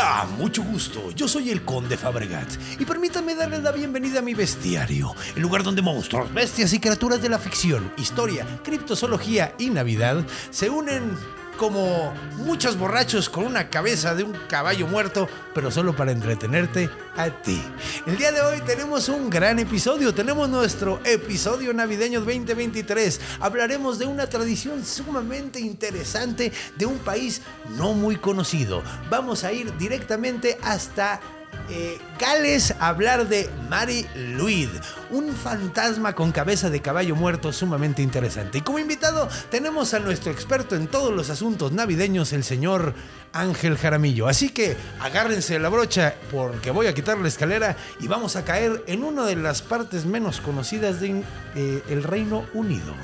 Hola, mucho gusto. Yo soy el Conde Fabregat y permítanme darles la bienvenida a mi bestiario, el lugar donde monstruos, bestias y criaturas de la ficción, historia, criptozoología y Navidad se unen como muchos borrachos con una cabeza de un caballo muerto, pero solo para entretenerte a ti. El día de hoy tenemos un gran episodio, tenemos nuestro episodio navideño 2023. Hablaremos de una tradición sumamente interesante de un país no muy conocido. Vamos a ir directamente hasta eh, Gales hablar de Mary Louise, un fantasma con cabeza de caballo muerto sumamente interesante. Y como invitado tenemos a nuestro experto en todos los asuntos navideños, el señor Ángel Jaramillo. Así que agárrense la brocha porque voy a quitar la escalera y vamos a caer en una de las partes menos conocidas del de, eh, Reino Unido.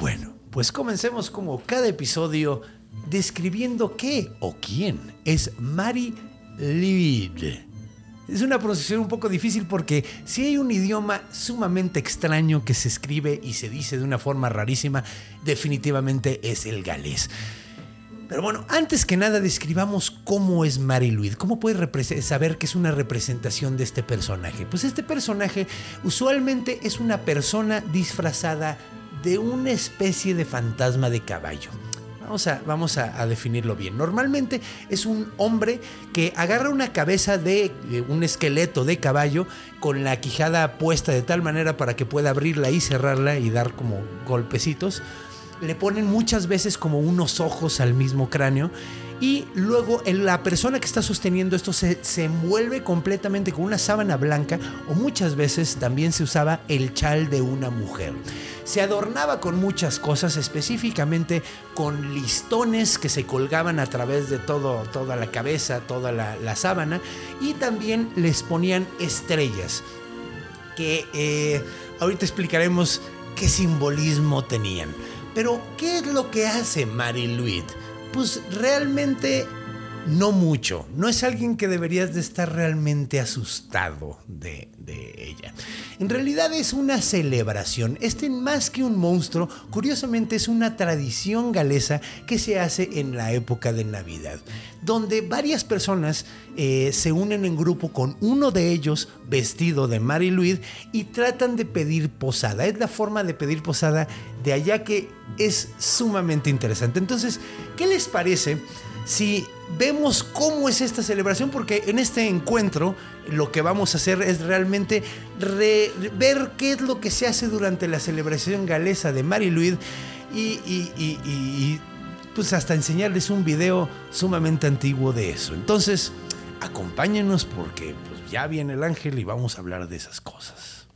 Bueno, pues comencemos como cada episodio describiendo qué o quién es Mary Louise. Es una pronunciación un poco difícil porque si hay un idioma sumamente extraño que se escribe y se dice de una forma rarísima, definitivamente es el galés. Pero bueno, antes que nada describamos cómo es Mary Louise, cómo puedes saber que es una representación de este personaje. Pues este personaje usualmente es una persona disfrazada de una especie de fantasma de caballo. Vamos, a, vamos a, definirlo bien. Normalmente es un hombre que agarra una cabeza de un esqueleto de caballo con la quijada puesta de tal manera para que pueda abrirla y cerrarla y dar como golpecitos. Le ponen muchas veces como unos ojos al mismo cráneo y luego la persona que está sosteniendo esto se, se, envuelve completamente con una sábana blanca o muchas veces también se usaba el chal de una mujer. Se adornaba con muchas cosas, específicamente con listones que se colgaban a través de todo, toda la cabeza, toda la, la sábana y también les ponían estrellas que eh, ahorita explicaremos qué simbolismo tenían. Pero, ¿qué es lo que hace Mary Louise? Pues realmente no mucho. No es alguien que deberías de estar realmente asustado de, ella. En realidad es una celebración. Este más que un monstruo, curiosamente es una tradición galesa que se hace en la época de Navidad, donde varias personas eh, se unen en grupo con uno de ellos vestido de Mary Louise y tratan de pedir posada. Es la forma de pedir posada de allá que es sumamente interesante. Entonces, ¿qué les parece? Si vemos cómo es esta celebración, porque en este encuentro lo que vamos a hacer es realmente re, ver qué es lo que se hace durante la celebración galesa de Mary Louise y, y, pues hasta enseñarles un video sumamente antiguo de eso. Entonces, acompáñenos porque pues, ya viene el ángel y vamos a hablar de esas cosas.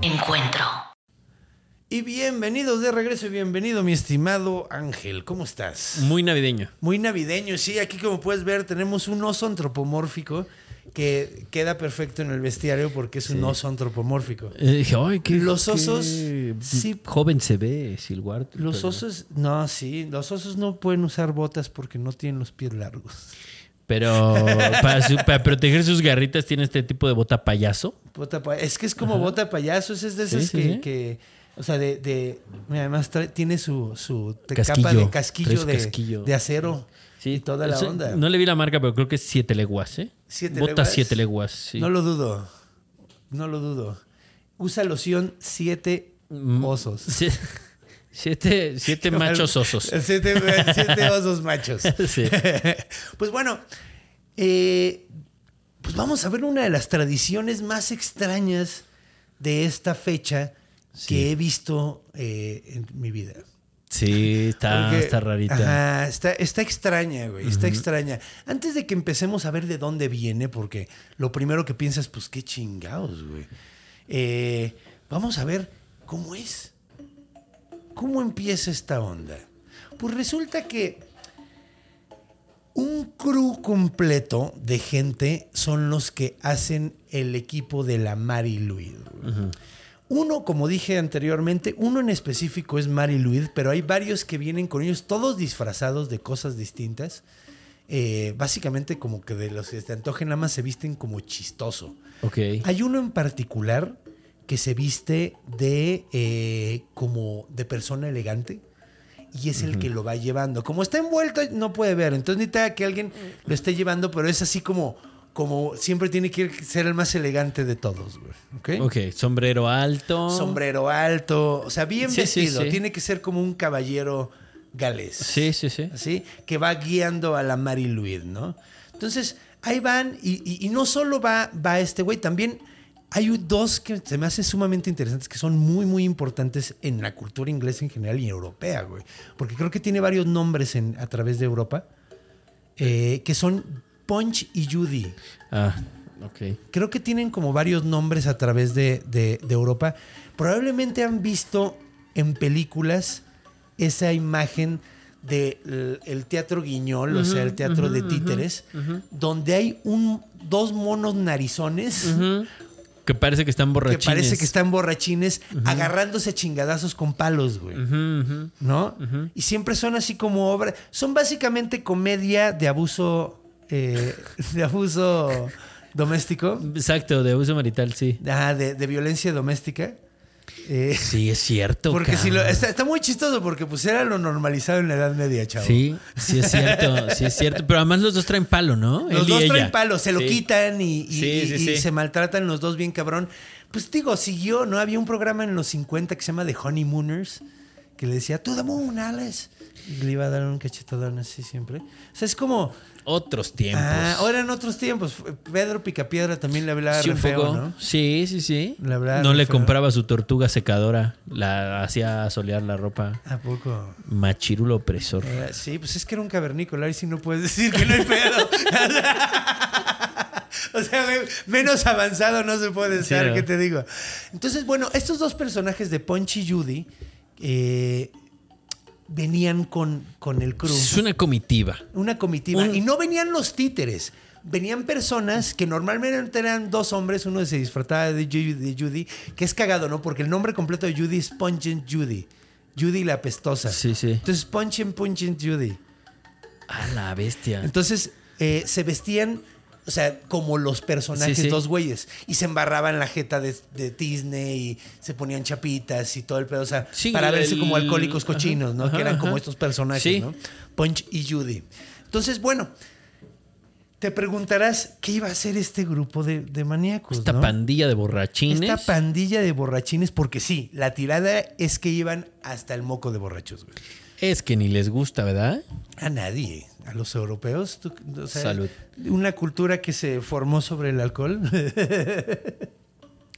Encuentro. Y bienvenidos de regreso y bienvenido mi estimado Ángel, ¿cómo estás? Muy navideño. Muy navideño, sí, aquí como puedes ver tenemos un oso antropomórfico que queda perfecto en el bestiario porque es sí. un oso antropomórfico. Eh, ay, qué, los osos, qué sí, joven se ve Silguard. Los pero... osos, no, sí, los osos no pueden usar botas porque no tienen los pies largos. Pero para, su, para, proteger sus garritas tiene este tipo de bota payaso. Bota es que es como Ajá. bota payaso, es de esas sí, que, sí, que O sea, de. de mira, además trae- tiene su, Casquillo. capa de casquillo su de, casquillo. de acero. Sí, y toda la o sea, onda. No le vi la marca, pero creo que es 7 leguas, ¿eh? ¿Siete Bota leguas? 7 leguas, sí. No lo dudo. No lo dudo. Usa loción siete Mm. osos. Sie- Siete, siete machos osos. Siete, siete osos machos. Sí. Pues bueno, eh, pues vamos a ver una de las tradiciones más extrañas de esta fecha que he visto eh, en mi vida. Sí, está, Porque- está rarita. Ajá, está, está extraña, güey. Está extraña. Antes de que empecemos a ver de dónde viene, porque lo primero que piensas, pues qué chingados, güey. Eh, vamos a ver cómo es. ¿Cómo empieza esta onda? Pues resulta que un crew completo de gente son los que hacen el equipo de la Mari Louise. güey. Uno, como dije anteriormente, uno en específico es Mari Louise, pero hay varios que vienen con ellos, todos disfrazados de cosas distintas. Eh, básicamente como que de los que te antojen nada más se visten como chistoso. Ok. Hay uno en particular que se viste de eh, como de persona elegante y es el que lo va llevando. Como está envuelto, no puede ver. Entonces necesita que alguien lo esté llevando, pero es así como, como siempre tiene que ser el más elegante de todos. güey. ¿Ok? Ok, sombrero alto. Sombrero alto, o sea, bien Sí, sí, vestido. sí. Tiene que ser como un caballero galés. Sí, sí, sí. ¿sí? Que va guiando a la Mary Louise, ¿no? Entonces, ahí van, y, y- y no solo va, va este güey, también hay dos que se me hacen sumamente interesantes, que son muy, muy importantes en la cultura inglesa en general y europea, güey. Porque creo que tiene varios nombres en, a través de Europa, eh, que son Punch y Judy. Ah, ok. Creo que tienen como varios nombres a través de, de- de Europa. Probablemente han visto en películas esa imagen del el teatro guiñol, o sea, el teatro de títeres, donde hay un, dos monos narizones Que parece que están que borrachines. parece que están borrachines agarrándose a chingadazos con palos, güey. ¿no? Y siempre son así como obra. Son básicamente comedia de abuso. Eh, de abuso doméstico. Exacto, de uso marital, sí. Ah, de, de violencia doméstica. Eh, Sí, es cierto. porque si lo, está, está muy chistoso porque pues era lo normalizado en la Edad Media, chavo. Sí, sí es cierto, sí es cierto. Pero además los dos traen palo, ¿no? Los Él dos traen palos, se lo Sí. quitan y, y- Sí, y- sí, y sí. se maltratan los dos bien cabrón. Pues digo, siguió, ¿no? Había un programa en los 50 que se llama The Honeymooners que le decía, to the moon, Alice. Y le iba a dar un cachetadón así siempre. O sea, es como... Otros tiempos. Ah, ahora en otros tiempos. Pedro Picapiedra también le hablaba Sí, re un feo, poco. ¿no? Sí, sí, sí. No le feo. compraba su tortuga secadora. La hacía solear la ropa. ¿A poco? Machirulo opresor. Eh, sí, pues es que era un cavernícola y si no puedes decir que no hay pedo. o sea, güey, menos avanzado no se puede estar, ¿no? ¿qué te digo? Entonces, bueno, estos dos personajes de Punch y Judy eh, venían con, con el crew. Es una comitiva. Una comitiva. Un- Y no venían los títeres. Venían personas que normalmente eran dos hombres. Uno se disfrazaba de Judy, de Judy, que es cagado, ¿no? Porque el nombre completo de Judy es Pungent Judy. Judy la apestosa. Sí, sí. Entonces, Pungent, Pungent Judy. A la bestia. Entonces, eh, se vestían, o sea, como los personajes, Sí, sí. dos güeyes. Y se embarraban la jeta de, de Disney y se ponían chapitas y todo el pedo. O sea, Sí, para verse como alcohólicos ajá, cochinos, ¿no? ajá, que eran como estos personajes. ¿no? Punch y Judy. Entonces, bueno, te preguntarás qué iba a hacer este grupo de, de maníacos. Esta ¿no? pandilla de borrachines. Esta pandilla de borrachines, porque sí, la tirada es que iban hasta el moco de borrachos, güey. es que ni les gusta, ¿verdad? A nadie, a los europeos. tú- o sea, Salud. Una cultura que se formó sobre el alcohol.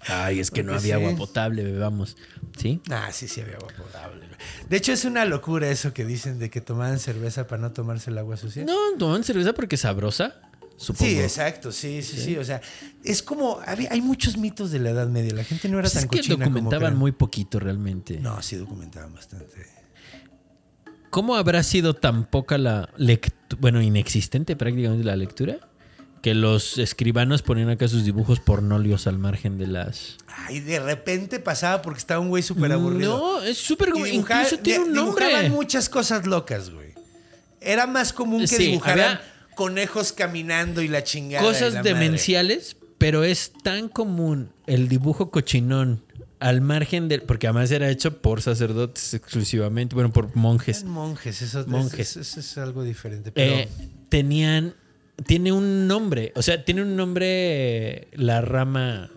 Ay, es que no había sí. agua potable, bebamos. ¿Sí? ah, sí, sí había agua potable. De hecho, es una locura eso que dicen de que tomaban cerveza para no tomarse el agua sucia. No, toman cerveza porque es sabrosa, supongo. Sí, exacto, sí, sí, sí, O sea, es como. había- hay muchos mitos de la Edad Media. La gente no era Pues tan es que cochina documentaban muy poquito realmente. No, sí documentaban bastante. ¿Cómo habrá sido tan poca la lectura, bueno, inexistente prácticamente la lectura? Que los escribanos ponían acá sus dibujos pornolios al margen de las... Ay, de repente pasaba porque estaba un güey súper aburrido. No, es súper... Como- Incluso tiene un nombre. Dibujaban muchas cosas locas, güey. Era más común que Sí, dibujaran había- conejos caminando y la chingada. Cosas la madre. demenciales, pero es tan común el dibujo cochinón al margen del. Porque además era hecho por sacerdotes exclusivamente, bueno, por monjes. Monjes, eso, Monjes. eso- eso es algo diferente. Pero Eh, tenían. Tiene un nombre. O sea, tiene un nombre la rama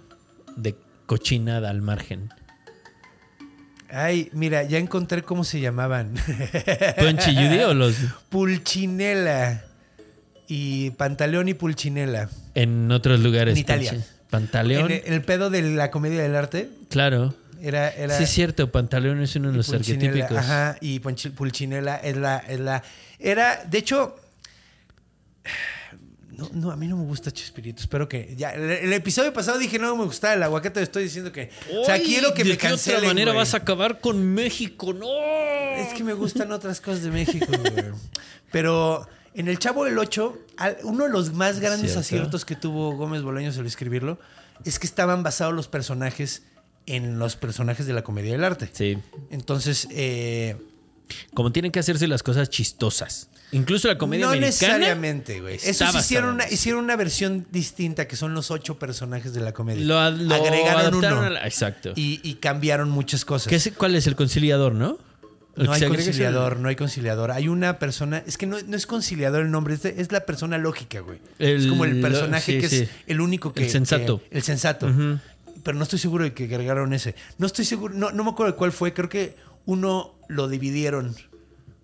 de cochinada al margen. Ay, mira, ya encontré cómo se llamaban. ¿Punchy Judy o los Pulcinella. Y Pantaleón y Pulcinella. en otros lugares? En Italia. Pantaleón. En el, el pedo de la comedia del arte Claro. era. era Sí, es cierto. Pantaleón es uno de los arquetípicos. Ajá, y Pulcinella es la, es la. Era, de hecho. No, no, a mí no me gusta Chespirito. Espero que. Ya, el, el episodio pasado dije no me gustaba el aguacate. Estoy diciendo que. o sea, quiero que ¿de me cancelen. otra manera vas a acabar con México? ¡No! Es que me gustan otras cosas de México, güey. Pero en El Chavo del 8, al- uno de los más grandes Cierto. aciertos que tuvo Gómez Bolaños al escribirlo es que estaban basados los personajes en los personajes de la comedia del arte. Sí. Entonces, eh, Como tienen que hacerse las cosas chistosas. Incluso la comedia no americana. necesariamente, güey. está Eso sí basada hicieron una, hicieron una versión distinta que son los ocho personajes de la comedia. Lo, lo Agregaron uno la- Exacto. y, y cambiaron muchas cosas. ¿Qué es- ¿Cuál es el conciliador, no? No hay el- conciliador, no hay conciliador. Hay una persona, es que no, no es conciliador el nombre, es, de- es la persona lógica, güey. es como el personaje sí, que sí. es el único que... El sensato. que- el sensato. Pero no estoy seguro de que agregaron ese. No estoy seguro, no, no me acuerdo de cuál fue, creo que uno lo dividieron.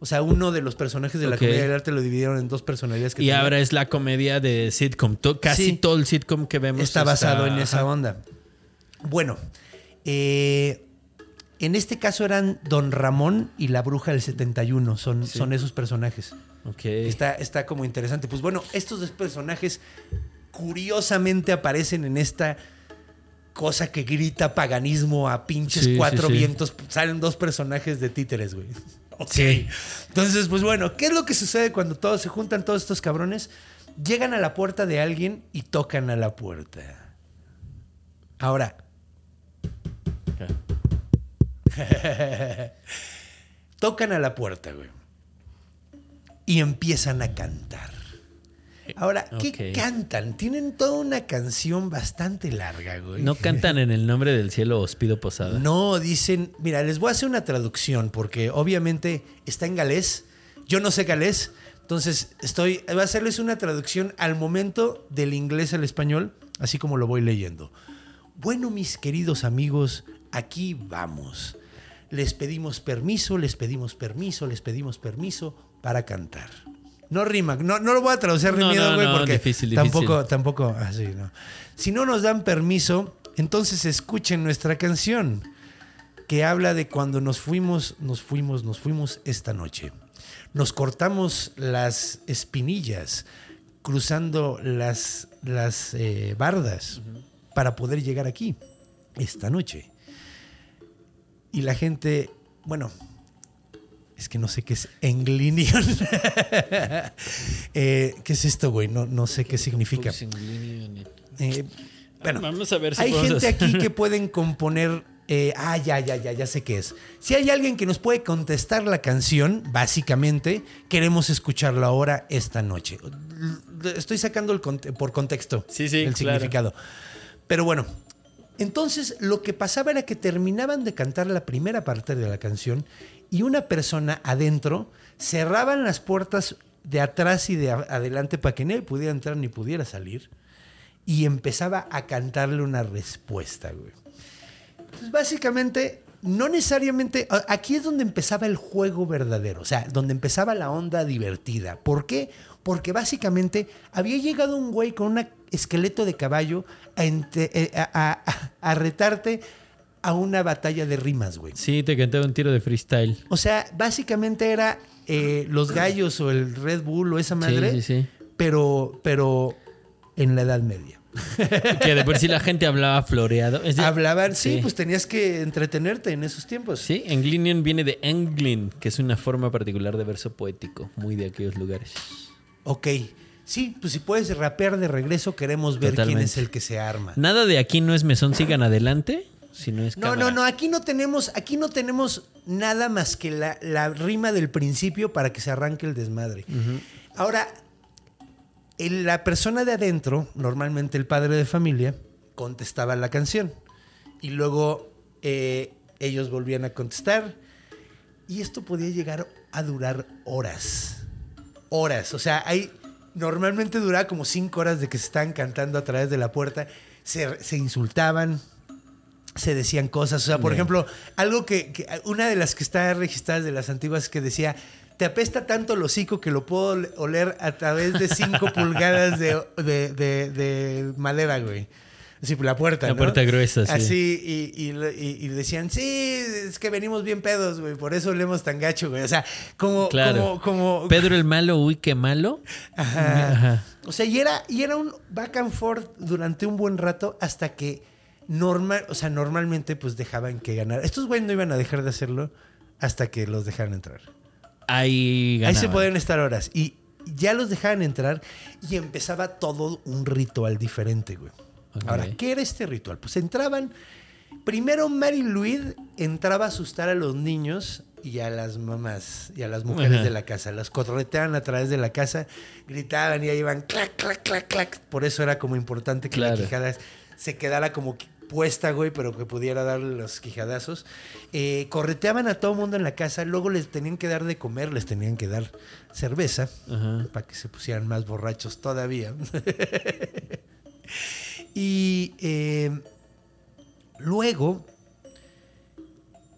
O sea, uno de los personajes de la comedia del arte lo dividieron en dos personalidades que Y tenía. ahora es la comedia de sitcom. To- casi Sí. todo el sitcom que vemos está basado en esa onda. Bueno, eh, en este caso eran Don Ramón y la Bruja del 71, son, son esos personajes. Ok. Está, está como interesante. Pues bueno, estos dos personajes curiosamente aparecen en esta cosa que grita paganismo a pinches Sí, cuatro sí. vientos. Salen dos personajes de títeres, güey. Ok. Entonces, pues bueno, ¿qué es lo que sucede cuando todos se juntan, todos estos cabrones? Llegan a la puerta de alguien y tocan a la puerta. Ahora, tocan a la puerta, güey. Y empiezan a cantar. Ahora, ¿qué cantan? Tienen toda una canción bastante larga, güey. No cantan en el nombre del cielo os pido posada. No, dicen, mira, les voy a hacer una traducción porque obviamente está en galés. Yo no sé galés, entonces estoy, voy a hacerles una traducción al momento del inglés al español, así como lo voy leyendo. Bueno, mis queridos amigos, aquí vamos. Les pedimos permiso, les pedimos permiso, les pedimos permiso para cantar. No rima, no, no lo voy a traducir No, rimido, güey, no, porque difícil, tampoco, difícil. tampoco, así, no. Si no nos dan permiso, entonces escuchen nuestra canción que habla de cuando nos fuimos, nos fuimos, nos fuimos esta noche. Nos cortamos las espinillas cruzando las, las eh, bardas para poder llegar aquí esta noche. Y la gente, bueno, es que no sé qué es Englinion. Eh, ¿Qué es esto, güey? No, no sé qué significa. Eh, bueno, Vamos a ver si hay gente hacer- aquí que pueden componer. eh, ah, ya, ya, ya, ya sé qué es. Si hay alguien que nos puede contestar la canción, básicamente, queremos escucharla ahora esta noche. Estoy sacando el conte- por contexto Sí, sí, el claro. significado. Pero bueno, entonces lo que pasaba era que terminaban de cantar la primera parte de la canción y una persona adentro cerraban las puertas de atrás y de adelante para que nadie pudiera entrar ni pudiera salir y empezaba a cantarle una respuesta, güey. Entonces, básicamente, no necesariamente. Aquí es donde empezaba el juego verdadero, o sea, donde empezaba la onda divertida. ¿Por qué? Porque básicamente había llegado un güey con un esqueleto de caballo a, ente- eh, a- a- a retarte a una batalla de rimas, güey. Sí, te cantaba un tiro de freestyle. O sea, básicamente era eh, los gallos o el Red Bull o esa madre, Sí, sí, sí. Pero, pero en la Edad Media. Que de por sí la gente hablaba floreado. Es de- Hablaban, sí, pues tenías que entretenerte en esos tiempos. Sí, Englinion viene de Englin, que es una forma particular de verso poético, muy de aquellos lugares. Ok. Sí, pues si puedes rapear de regreso, queremos ver quién es el que se arma. Nada de aquí no es mesón, sigan adelante, si no es No, cámara. no, no, aquí no tenemos, aquí no tenemos nada más que la, la rima del principio para que se arranque el desmadre. Ahora, el- la persona de adentro, normalmente el padre de familia, contestaba la canción. Y luego eh, ellos volvían a contestar y esto podía llegar a durar horas. Horas. O sea, hay. Normalmente duraba como cinco horas de que se estaban cantando a través de la puerta. Se, se insultaban, se decían cosas. O sea, por ejemplo, algo que, que- Una de las que está registradas de las antiguas que decía. Te apesta tanto el hocico que lo puedo ole- oler a través de cinco pulgadas de, de- de- de madera, güey. Así, la puerta, La ¿no? puerta gruesa, sí. Así, y, y, y- y decían, sí, es que venimos bien pedos, güey, por eso olemos tan gacho, güey. O sea, como, Claro. como, como... Pedro el malo, uy, qué malo. Ajá. Ajá. O sea, y era, y era un back and forth durante un buen rato hasta que normal, o sea, normalmente pues dejaban que ganara. Estos güeyes no iban a dejar de hacerlo hasta que los dejaran entrar. Ahí Ahí se pueden estar horas. Y ya los dejaban entrar y empezaba todo un ritual diferente, güey. Ahora, ¿qué era este ritual? Pues entraban. Primero, Mary Louise entraba a asustar a los niños y a las mamás y a las mujeres Ajá. de la casa. Las cotorreteaban a través de la casa, gritaban y ahí iban clac, clac, clac, clac. Por eso era como importante que la quijada se quedara como puesta, güey, pero que pudiera darle los quijadazos. Eh, correteaban a todo mundo en la casa, luego les tenían que dar de comer, les tenían que dar cerveza Ajá. para que se pusieran más borrachos todavía. y eh, luego,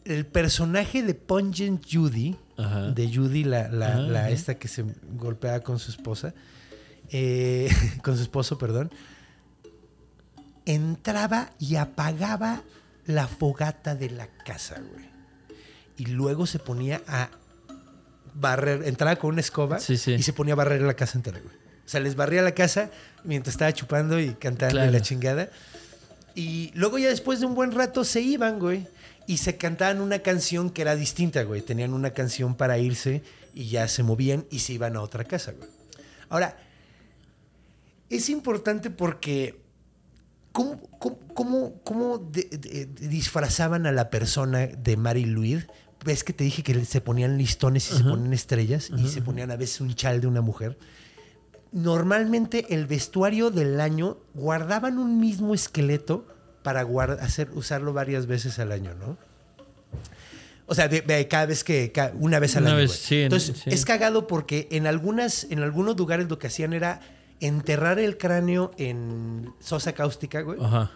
el personaje de Pungent Judy, Ajá. de Judy, la, la- Ajá, la ajá. esta que se golpea con su esposa, eh, con su esposo, perdón, entraba y apagaba la fogata de la casa, güey. Y luego se ponía a barrer, entraba con una escoba Sí, sí. y se ponía a barrer la casa entera, güey. O sea, les barría la casa mientras estaba chupando y cantando y Claro. la chingada. Y luego ya después de un buen rato se iban, güey. Y se cantaban una canción que era distinta, güey. Tenían una canción para irse y ya se movían y se iban a otra casa, güey. Ahora, es importante porque ¿cómo, cómo, cómo- cómo de- de- de- disfrazaban a la persona de Mary Louise? Ves que te dije que se ponían listones y se ponían estrellas y se ponían a veces un chal de una mujer. Normalmente el vestuario del año guardaban un mismo esqueleto para hacer, usarlo varias veces al año, ¿no? O sea, de, de cada vez que, una vez al Una año. vez, sí, en- Entonces, sí. es cagado porque en algunas, en algunos lugares lo que hacían era enterrar el cráneo en sosa cáustica, güey, Ajá.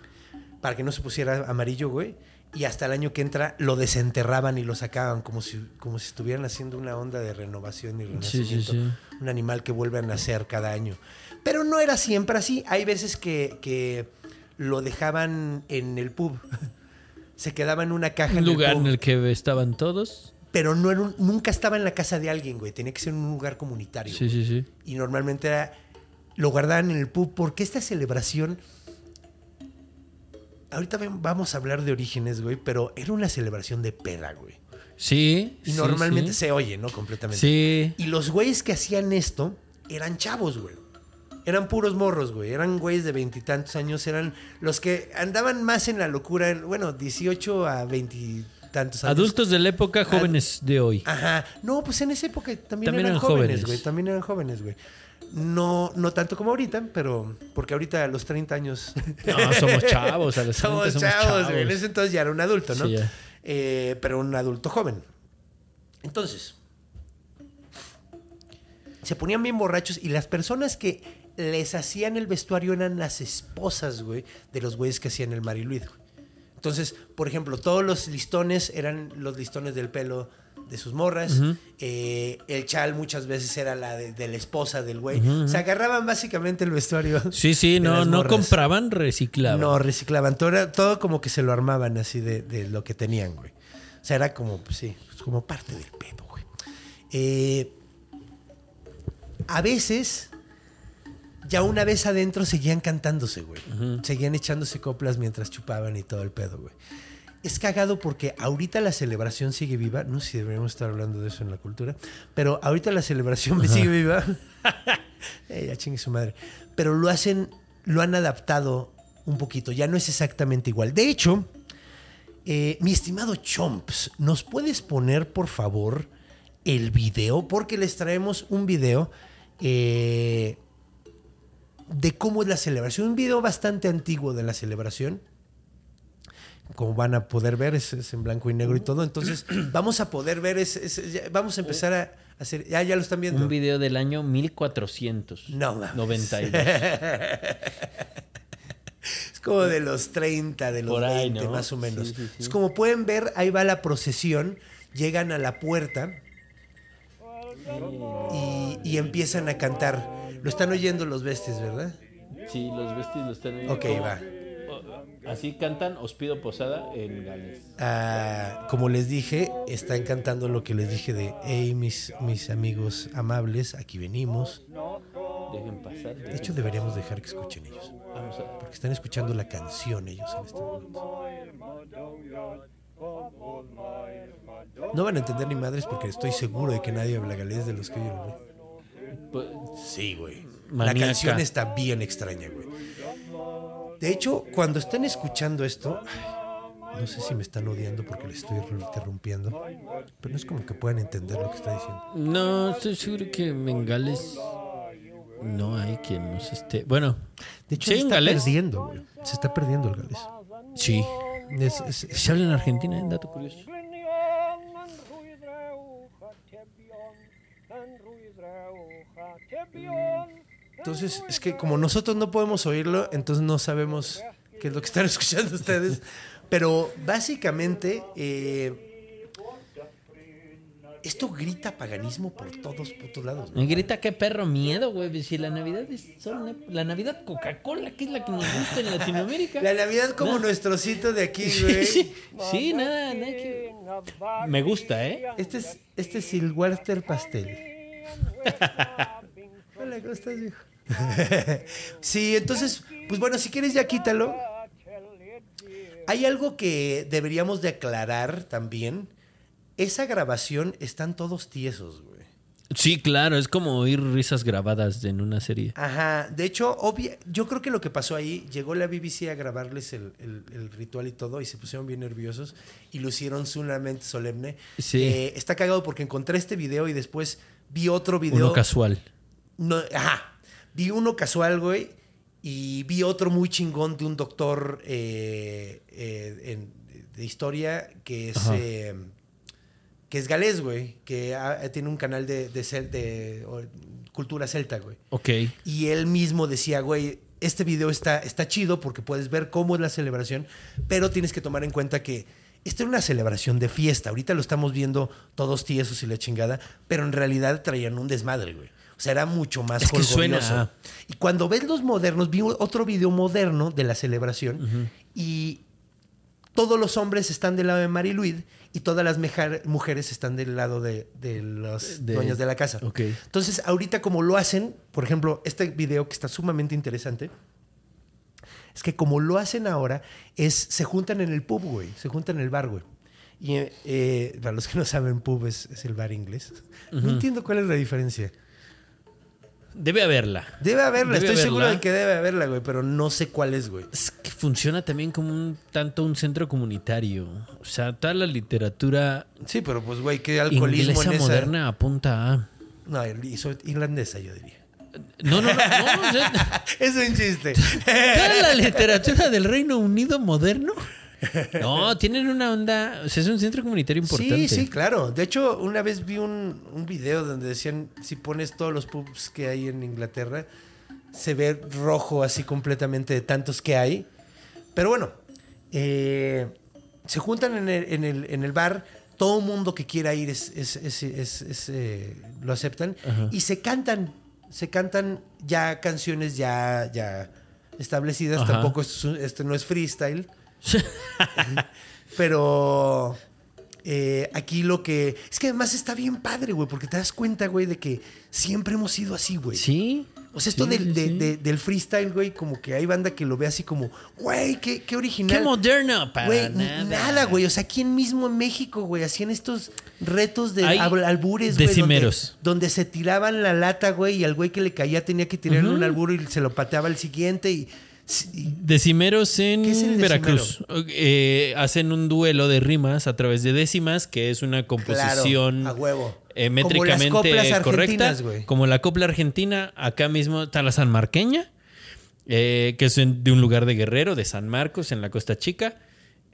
para que no se pusiera amarillo, güey. Y hasta el año que entra lo desenterraban y lo sacaban como si, como si estuvieran haciendo una onda de renovación y Sí, renacimiento. sí, sí. Un animal que vuelve a nacer cada año. Pero no era siempre así. Hay veces que, que lo dejaban en el pub. Se quedaba en una caja Un en el lugar pub, en el que estaban todos. pero no era un- nunca estaba en la casa de alguien, güey. Tenía que ser en un lugar comunitario. Sí, sí, sí. Y normalmente era, lo guardaban en el pub porque esta celebración. Ahorita vamos a hablar de orígenes, güey, pero era una celebración de peda, güey. Sí. Y sí, normalmente sí. se oye, ¿no? Completamente. Sí. Y los güeyes que hacían esto eran chavos, güey. Eran puros morros, güey. Eran güeyes de veintitantos años. Eran los que andaban más en la locura. en- Bueno, 18 a veintitantos años. Adultos de la época, jóvenes de hoy. Ajá. No, pues en esa época también, También eran, jóvenes. güey. También eran jóvenes, güey. No, no tanto como ahorita, pero porque ahorita a los 30 años No, somos chavos. A los 30 somos, somos chavos, güey. En ese entonces ya era un adulto, ¿no? Sí. Eh, pero un adulto joven. Entonces, se ponían bien borrachos y las personas que les hacían el vestuario eran las esposas, güey, de los güeyes que hacían el mariluid, güey. Entonces, por ejemplo, todos los listones eran los listones del pelo de sus morras. Eh, el chal muchas veces era la de, de la esposa del güey. Se agarraban básicamente el vestuario. Sí, sí, no, no compraban, reciclaban. No, reciclaban. Todo, todo como que se lo armaban así de, de lo que tenían, güey. O sea, era como, pues sí, pues como parte del pedo, güey. Eh, a veces, ya una vez adentro, seguían cantándose, güey. Seguían echándose coplas mientras chupaban y todo el pedo, güey. Es cagado porque ahorita la celebración sigue viva. No sé si deberíamos estar hablando de eso en la cultura. Pero ahorita la celebración sigue viva. Ya chingue su madre. Pero lo hacen, lo han adaptado un poquito. Ya no es exactamente igual. De hecho, eh, mi estimado Chomps, ¿nos puedes poner, por favor, el video? Porque les traemos un video eh, de cómo es la celebración. Un video bastante antiguo de la celebración. Como van a poder ver, es, es en blanco y negro y todo. Entonces, vamos a poder ver, ya- vamos a empezar a hacer. Ya, ya lo están viendo. Un video del año 1400. No mames. 92. Es como de los 30, de los ahí, 20, ¿no? más o menos. Sí, sí, sí. Es como pueden ver, ahí va la procesión, llegan a la puerta y, y empiezan a cantar. Lo están oyendo los besties, ¿verdad? Sí, los vestidos lo están oyendo. Ok, va. Así cantan Os pido posada en Gales. Ah, como les dije, están cantando lo que les dije de, hey, mis, mis amigos amables, aquí venimos. Dejen pasar. De hecho, deberíamos dejar que escuchen ellos. Vamos a Porque están escuchando la canción ellos en este momento. No van a entender ni madres porque estoy seguro de que nadie habla galés de los que oyen, güey. Pues, Sí, güey. La canción está bien extraña, güey. De hecho, cuando están escuchando esto, ay, no sé si me están odiando porque les estoy interrumpiendo, pero no es como que puedan entender lo que está diciendo. No, estoy seguro que en Gales no hay quien nos esté. Bueno, De hecho, ¿sí se en está Gales? perdiendo, güey. Se está perdiendo el galés. Sí. Es- es- es- Se habla en Argentina, ¿eh? dato curioso. Entonces, es que como nosotros no podemos oírlo, entonces no sabemos qué es lo que están escuchando ustedes. Pero básicamente, eh, esto grita paganismo por todos putos lados. grita qué perro miedo, güey. Si la Navidad es solo una- la Navidad Coca-Cola, que es la que nos gusta en Latinoamérica. La Navidad como No. nuestro sitio de aquí, Sí, güey. sí, sí, nada, nada que- Me gusta, ¿eh? Este es, este es Silwaster Pastel. Hola, ¿cómo estás, viejo? sí, entonces, pues bueno, si quieres ya quítalo. Hay algo que deberíamos de aclarar también. Esa grabación están todos tiesos, güey. Sí, claro, es como oír risas grabadas en una serie. Ajá, de hecho, obvia- yo creo que lo que pasó ahí, llegó la BBC a grabarles el, el- el ritual y todo, y se pusieron bien nerviosos y lo hicieron sumamente solemne. Sí. Eh, está cagado porque encontré este video y después vi otro video. Uno casual. No, ajá. Vi uno casual, güey. Y vi otro muy chingón de un doctor eh, eh, en- de historia que es, eh, que es galés, güey. Que tiene un canal de, de, cel- de, o- cultura celta, güey. Ok. Y él mismo decía, güey, este video está, está chido porque puedes ver cómo es la celebración, pero tienes que tomar en cuenta que esta era una celebración de fiesta. Ahorita lo estamos viendo todos tiesos y la chingada, pero en realidad traían un desmadre, güey. O sea, era mucho más Es que suena jolgorioso. a- Y cuando ves los modernos, vi otro video moderno de la celebración y todos los hombres están del lado de Mary Louise y todas las mujeres están del lado de, de los De- dueños de la casa. Ok. Entonces, ahorita como lo hacen, por ejemplo, este video que está sumamente interesante, es que como lo hacen ahora, es se juntan en el pub, güey, se juntan en el bar, güey. Y eh, para los que no saben, pub es, es el bar inglés. No entiendo cuál es la diferencia. Debe haberla. Debe haberla, Debe estoy seguro de que debe haberla, güey, pero no sé cuál es, güey. Es que funciona también como un tanto un centro comunitario. O sea, toda la literatura Sí, pero pues, güey, qué alcoholismo inglesa en esa. moderna apunta a. No, irlandesa, yo diría. No, no, no. no, o sea, Es un chiste. toda la literatura del Reino Unido moderno. No, tienen una onda. O sea, es un centro comunitario importante. Sí, sí, claro. De hecho, una vez vi un, un video donde decían, si pones todos los pubs que hay en Inglaterra, se ve rojo así completamente de tantos que hay. Pero bueno, eh, se juntan en el, en el- en el bar, todo mundo que quiera ir es, es- es- es- eh, lo aceptan Ajá. y se cantan, se cantan ya canciones ya, ya establecidas. Ajá. Tampoco esto no es freestyle. Pero eh, aquí lo que. Es que además está bien padre, güey, porque te das cuenta, güey, de que siempre hemos sido así, güey. Sí. O sea, esto Sí, del, sí, de- sí. de- del freestyle, güey, como que hay banda que lo ve así como, güey, qué, qué original. Qué moderno, para Güey, nada. nada, güey. O sea, aquí en mismo en México, güey, hacían estos retos de Hay albures, güey. decimeros. Donde, donde se tiraban la lata, güey, y al güey que le caía tenía que tirarle un alburo y se lo pateaba al siguiente y... Decimeros en ¿Qué es el Veracruz. Eh, hacen un duelo de rimas a través de décimas, que es una composición Claro, a huevo. eh, Como métricamente coplas correcta. Como la copla argentina, acá mismo está la sanmarqueña, eh, que es de un lugar de Guerrero, de San Marcos, en la Costa Chica.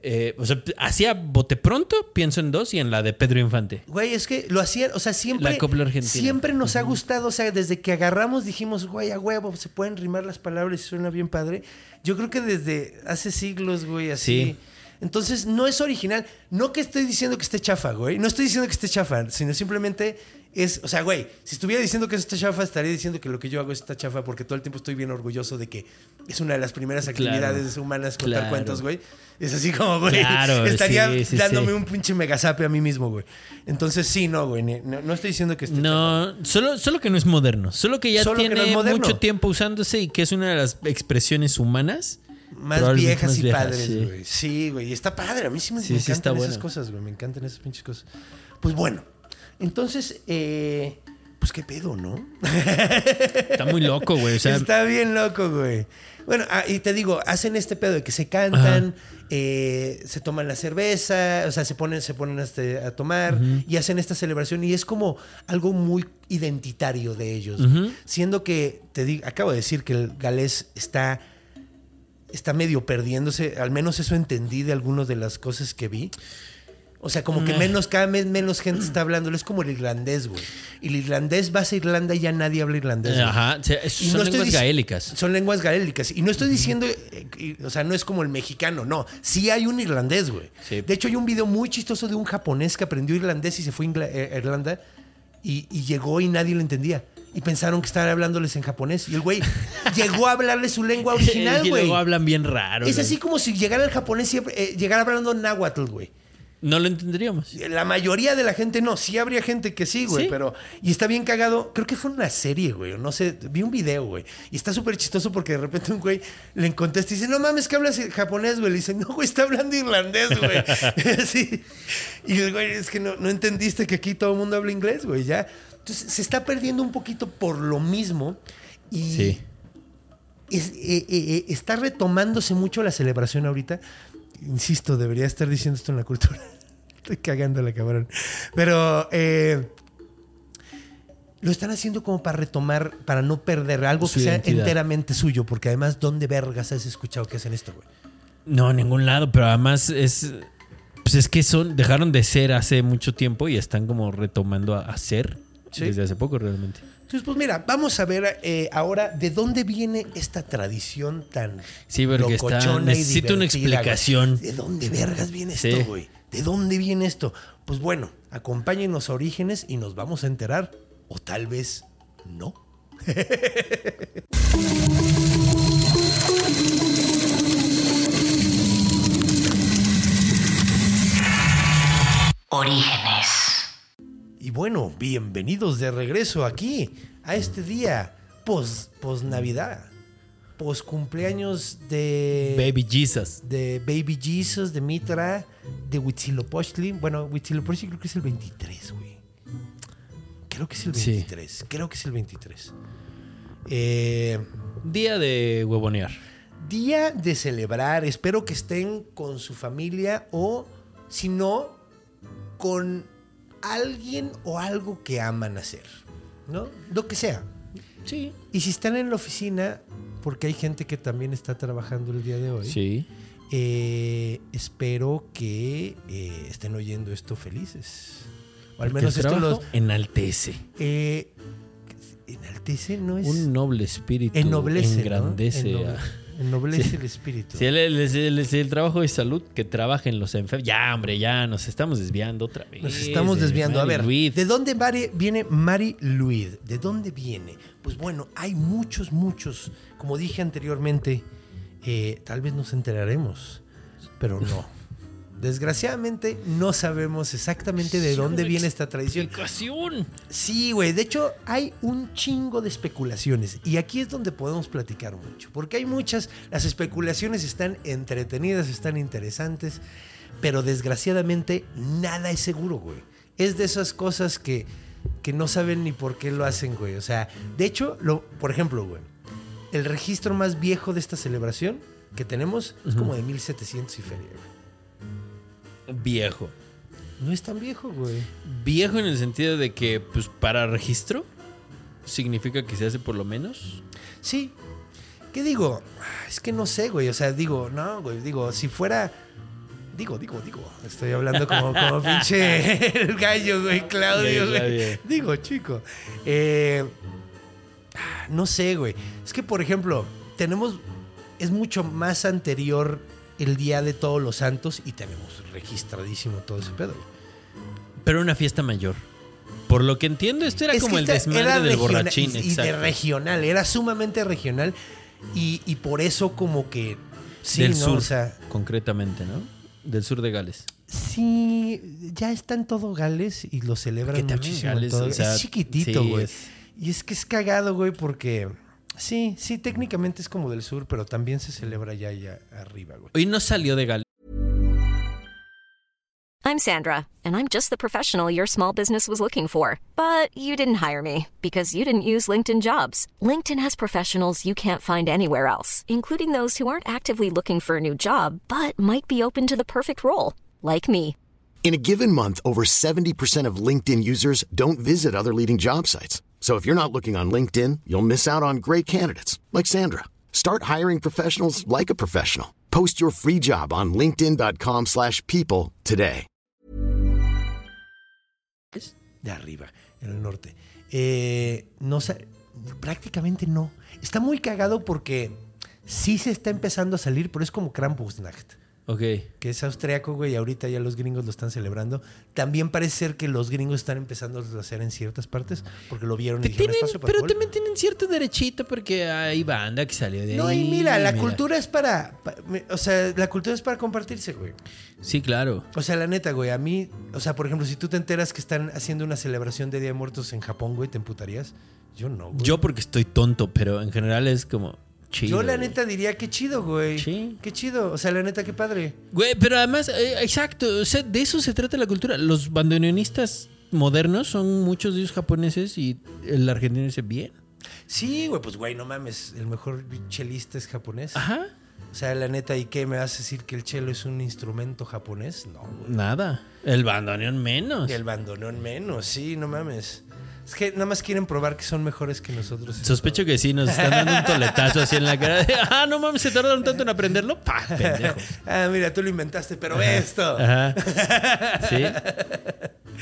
Eh, o sea, hacía bote pronto, pienso en dos y en la de Pedro Infante. Güey, es que lo hacían, o sea, siempre. La copla argentina. Siempre nos ha gustado, o sea, desde que agarramos dijimos, güey, a huevo, se pueden rimar las palabras y suena bien padre. Yo creo que desde hace siglos, güey, así. Sí. Entonces, no es original. No que estoy diciendo que esté chafa, güey. No estoy diciendo que esté chafa, sino simplemente es, o sea, güey, si estuviera diciendo que eso está chafa, estaría diciendo que lo que yo hago está chafa porque todo el tiempo estoy bien orgulloso de que es una de las primeras actividades humanas contar claro. cuentos, güey. Es así como, güey, Claro, estaría sí, sí, dándome sí. un pinche megazape a mí mismo, güey. Entonces, sí, no, güey, no, no estoy diciendo que esté chafa. No, solo, solo que no es moderno. Solo que ya Solo que tiene no mucho tiempo usándose y que es una de las expresiones humanas. Más viejas más y viejas, padres, sí. güey. Sí, güey. Y está padre. A mí sí me, me encantan esas bueno. cosas, güey. Me encantan esas pinches cosas. Pues bueno. Entonces, eh, pues qué pedo, ¿no? Está muy loco, güey. O sea, está bien loco, güey. Bueno, ah, y te digo, hacen este pedo de que se cantan, eh, se toman la cerveza, o sea, se ponen, se ponen este, a tomar y hacen esta celebración y es como algo muy identitario de ellos. Siendo que, te digo, acabo de decir que el galés está está medio perdiéndose, al menos eso entendí de algunas de las cosas que vi. O sea, como que menos, cada vez menos gente está hablándolo. Es como el irlandés, güey. Y el irlandés vas a Irlanda y ya nadie habla irlandés. güey. ajá. Y son no lenguas gaélicas. Son lenguas gaélicas. Y no estoy diciendo, eh, y- o sea, no es como el mexicano, no. Sí hay un irlandés, güey. Sí. De hecho, hay un video muy chistoso de un japonés que aprendió irlandés y se fue a eh, Irlanda y, y llegó y nadie lo entendía. Y pensaron que estaban hablándoles en japonés. Y el güey llegó a hablarle su lengua original, y güey. luego hablan bien raro. Es güey. así como si llegara el japonés siempre, eh, llegara hablando náhuatl, güey. No lo entenderíamos. La mayoría de la gente no. Sí habría gente que sí, güey. Sí. Pero. Y está bien cagado. Creo que fue una serie, güey. No sé. Vi un video, güey. Y está súper chistoso porque de repente un güey le contesta y dice: No mames, que hablas japonés, güey. Le dice: No, güey, está hablando irlandés, güey. sí. Y el güey, es que no, no entendiste que aquí todo el mundo habla inglés, güey. Ya. Entonces se está perdiendo un poquito por lo mismo. Y. Sí. es- eh, eh, eh, está retomándose mucho la celebración ahorita. Insisto, debería estar diciendo esto en la cultura. Estoy cagándola, cabrón. Pero eh, lo están haciendo como para retomar, para no perder algo Su que sea enteramente suyo. Porque además, ¿dónde vergas has escuchado que hacen esto, güey? No, en ningún lado, pero además es. Pues es que son. Dejaron de ser hace mucho tiempo y están como retomando a, a ser Sí. desde hace poco realmente. Entonces, pues mira, vamos a ver eh, ahora de dónde viene esta tradición tan Sí, porque está- locochona y necesito una güey. explicación. ¿De dónde vergas viene Sí. esto, güey? ¿De dónde viene esto? Pues bueno, acompáñenos a Orígenes y nos vamos a enterar. O tal vez no. Orígenes. Y bueno, bienvenidos de regreso aquí a este día post Navidad, post cumpleaños de Baby Jesus. de Baby Jesus, de Mitra, de Huitzilopochtli. Bueno, Huitzilopochtli creo que es el 23, güey. Creo que es el Sí. 23. Creo que es el 23. Eh, Día de huevonear. día de celebrar. Espero que estén con su familia o, si no, con alguien o algo que aman hacer. ¿No? Lo que sea. Sí. Y si están en la oficina, porque hay gente que también está trabajando el día de hoy. Sí. Eh, espero que eh, estén oyendo esto felices. O al Porque menos el esto los enaltece. eh, enaltece, no es Un noble espíritu ennoblece, ¿no? engrandece. A- ennoblece Sí. el espíritu. Si el, el- el- el- el trabajo de salud que trabajen los enfermos. Ya, hombre, ya nos estamos desviando otra vez. Nos estamos de desviando. A Mary ver. ¿de dónde Mari- viene Mari Louise? ¿De dónde viene? Pues bueno, hay muchos, muchos. Como dije anteriormente, eh, tal vez nos enteraremos, pero no. Desgraciadamente no sabemos exactamente de dónde viene esta tradición. Sí, güey. De hecho, hay un chingo de especulaciones. Y aquí es donde podemos platicar mucho. Porque hay muchas. Las especulaciones están entretenidas, están interesantes. Pero desgraciadamente nada es seguro, güey. Es de esas cosas que, que no saben ni por qué lo hacen, güey. O sea, de hecho, lo, por ejemplo, güey. El registro más viejo de esta celebración que tenemos es como de 1700 y feria, güey. Viejo. No es tan viejo, güey. Viejo en el sentido de que, pues, para registro, significa que se hace por lo menos. Sí. ¿Qué digo? Es que no sé, güey. O sea, digo, no, güey. Digo, si fuera. Digo, digo, digo. Estoy hablando como, como pinche el gallo, güey, Claudio, Claudio. güey. Digo, chico. Eh, no sé, güey. Es que, por ejemplo, tenemos. Es mucho más anterior el día de todos los santos y tenemos registradísimo todo ese pedo. Pero una fiesta mayor. Por lo que entiendo, esto era Es como el desmadre del borrachín. Y, y de regional, era sumamente regional. Y, y por eso, como que. Sí, del ¿no? sur, O sea, concretamente, ¿no? Del sur de Gales. Sí, ya está en todo Gales y lo celebran muchísimo. Gales, todo- o sea, es chiquitito, sí, güey. es- Y es que es cagado, güey, porque sí, sí, técnicamente es como del sur, pero también se celebra ya allá arriba, güey. Hoy no salió de Gales. I'm Sandra, and I'm just the professional your small business was looking for. But you didn't hire me because you didn't use LinkedIn jobs. LinkedIn has professionals you can't find anywhere else, including those who aren't actively looking for a new job but might be open to the perfect role, like me. In a given month, over 70% of LinkedIn users don't visit other leading job sites. So if you're not looking on LinkedIn, you'll miss out on great candidates like Sandra. Start hiring professionals like a professional. Post your free job on linkedin.com/people today. De arriba, en el norte. Eh, no sé, prácticamente no. Está muy cagado porque sí se está empezando a salir, pero es como Krampusnacht. Ok. que es austriaco, güey, y ahorita ya los gringos lo están celebrando. También parece ser que los gringos están empezando a hacer en ciertas partes, porque lo vieron y dijeron, tienen- pero cool". también tienen cierto derechito porque hay banda que salió de No, ahí. y mira, la cultura es para, pa- me- o sea, la cultura es para compartirse, güey. Sí, claro. O sea, la neta, güey, a mí, o sea, por ejemplo, si tú te enteras que están haciendo una celebración de Día de Muertos en Japón, güey, ¿te emputarías? Yo no, güey. Yo porque estoy tonto, pero en general es como chido. Yo la güey. neta diría, qué chido, güey. Sí. Qué chido. O sea, la neta, qué padre. Güey, pero además, eh, exacto, o sea, de eso se trata la cultura. Los bandoneonistas modernos son muchos de ellos japoneses y el argentino dice bien. Sí, güey, pues, güey, no mames. El mejor chelista es japonés. Ajá. O sea, la neta, ¿y qué me vas a decir que el chelo es un instrumento japonés? No, güey. Nada. El bandoneón menos. El bandoneón menos, sí, no mames. Es que nada más quieren probar que son mejores que nosotros. Sospecho que sí, nos están dando un toletazo así en la cara de, ah, no mames, se tardaron tanto en aprenderlo. ¡Pah! Pendejo. ah, mira, tú lo inventaste, pero ve esto. Ajá. Sí.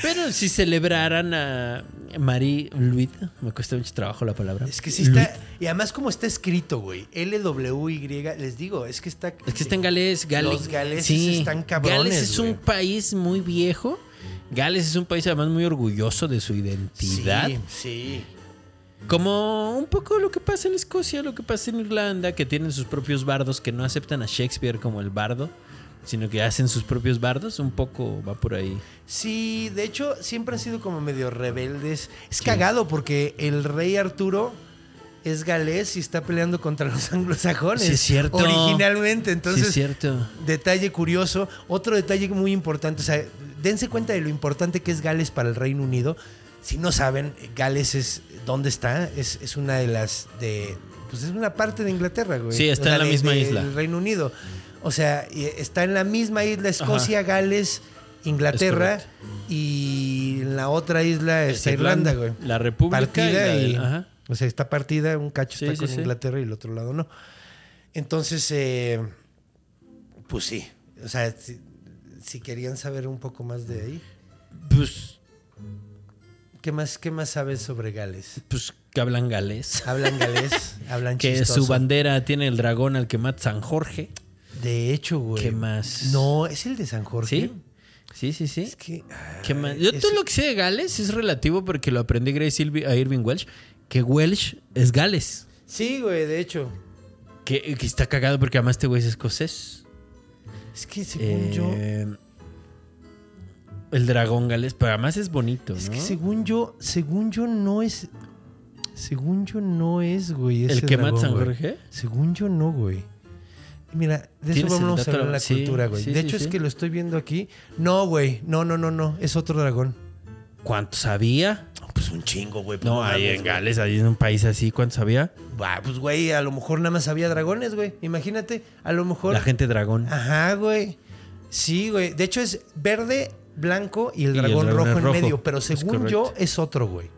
Pero si celebraran a Marie Louis, me cuesta mucho trabajo la palabra. Es que sí está. Y además, como está escrito, güey. L-W-Y. Les digo, es que está. Es que está en Gales. Gales Los galeses están cabrones, Gales es un país muy viejo. Gales es un país además muy orgulloso de su identidad. Sí, sí. Como un poco lo que pasa en Escocia, lo que pasa en Irlanda, que tienen sus propios bardos que no aceptan a Shakespeare como el bardo, sino que hacen sus propios bardos. Un poco va por ahí. Sí, de hecho, siempre han sido como medio rebeldes. Es cagado porque el rey Arturo es galés y está peleando contra los anglosajones. Sí, es cierto. Originalmente. Entonces, sí, es cierto. detalle curioso. Otro detalle muy importante. O sea, dense cuenta de lo importante que es Gales para el Reino Unido. Si no saben, Gales es. ¿Dónde está? Es, es una de las. de Pues es una parte de Inglaterra, güey. Sí, está en la de- misma de- isla. del Reino Unido. O sea, está en la misma isla Escocia, Gales, Inglaterra. Es Y en la otra isla está Irlanda, güey. La República Partida y la y. del- ajá. O sea, está partida, un cacho Sí, está sí, con sí. Inglaterra y el otro lado no. Entonces, eh, pues sí. O sea, si, querían saber un poco más de ahí. Pues, ¿Qué más, qué más sabes sobre Gales? pues que hablan galés. Hablan galés, hablan Que chistoso. su bandera tiene el dragón al que mata San Jorge. De hecho, güey. ¿Qué más? No, es el de San Jorge. ¿Sí? Sí, sí, sí. Es que. ¿Qué más? Yo es- todo lo que sé de Gales es relativo porque lo aprendí Irvi- a Irving Welsh, que Welsh es Gales. Sí, güey, de hecho. Que, que está cagado porque además este güey es escocés. Es que según yo. Eh, El dragón Gales, pero además es bonito, Es ¿no? que según yo, según yo no es. Según yo no es, güey. ¿El que mata dragón, San güey. Jorge? Según yo no, güey. Mira, de eso ¿Tienes el vamos a hablar en la Sí, cultura, güey. sí, de hecho, sí. es que lo estoy viendo aquí. No, güey. No, no, no, no. Es otro dragón. ¿Cuánto sabía? Pues un chingo, güey. pues No, ahí mames, en güey. Gales, ahí en un país así, ¿cuánto sabía? Bah, pues, güey, a lo mejor nada más había dragones, güey. Imagínate. A lo mejor. La gente dragón. Ajá, güey. Sí, güey. De hecho, es verde, blanco y el Y el dragón rojo en rojo. medio. Pero Es según yo, es otro, güey.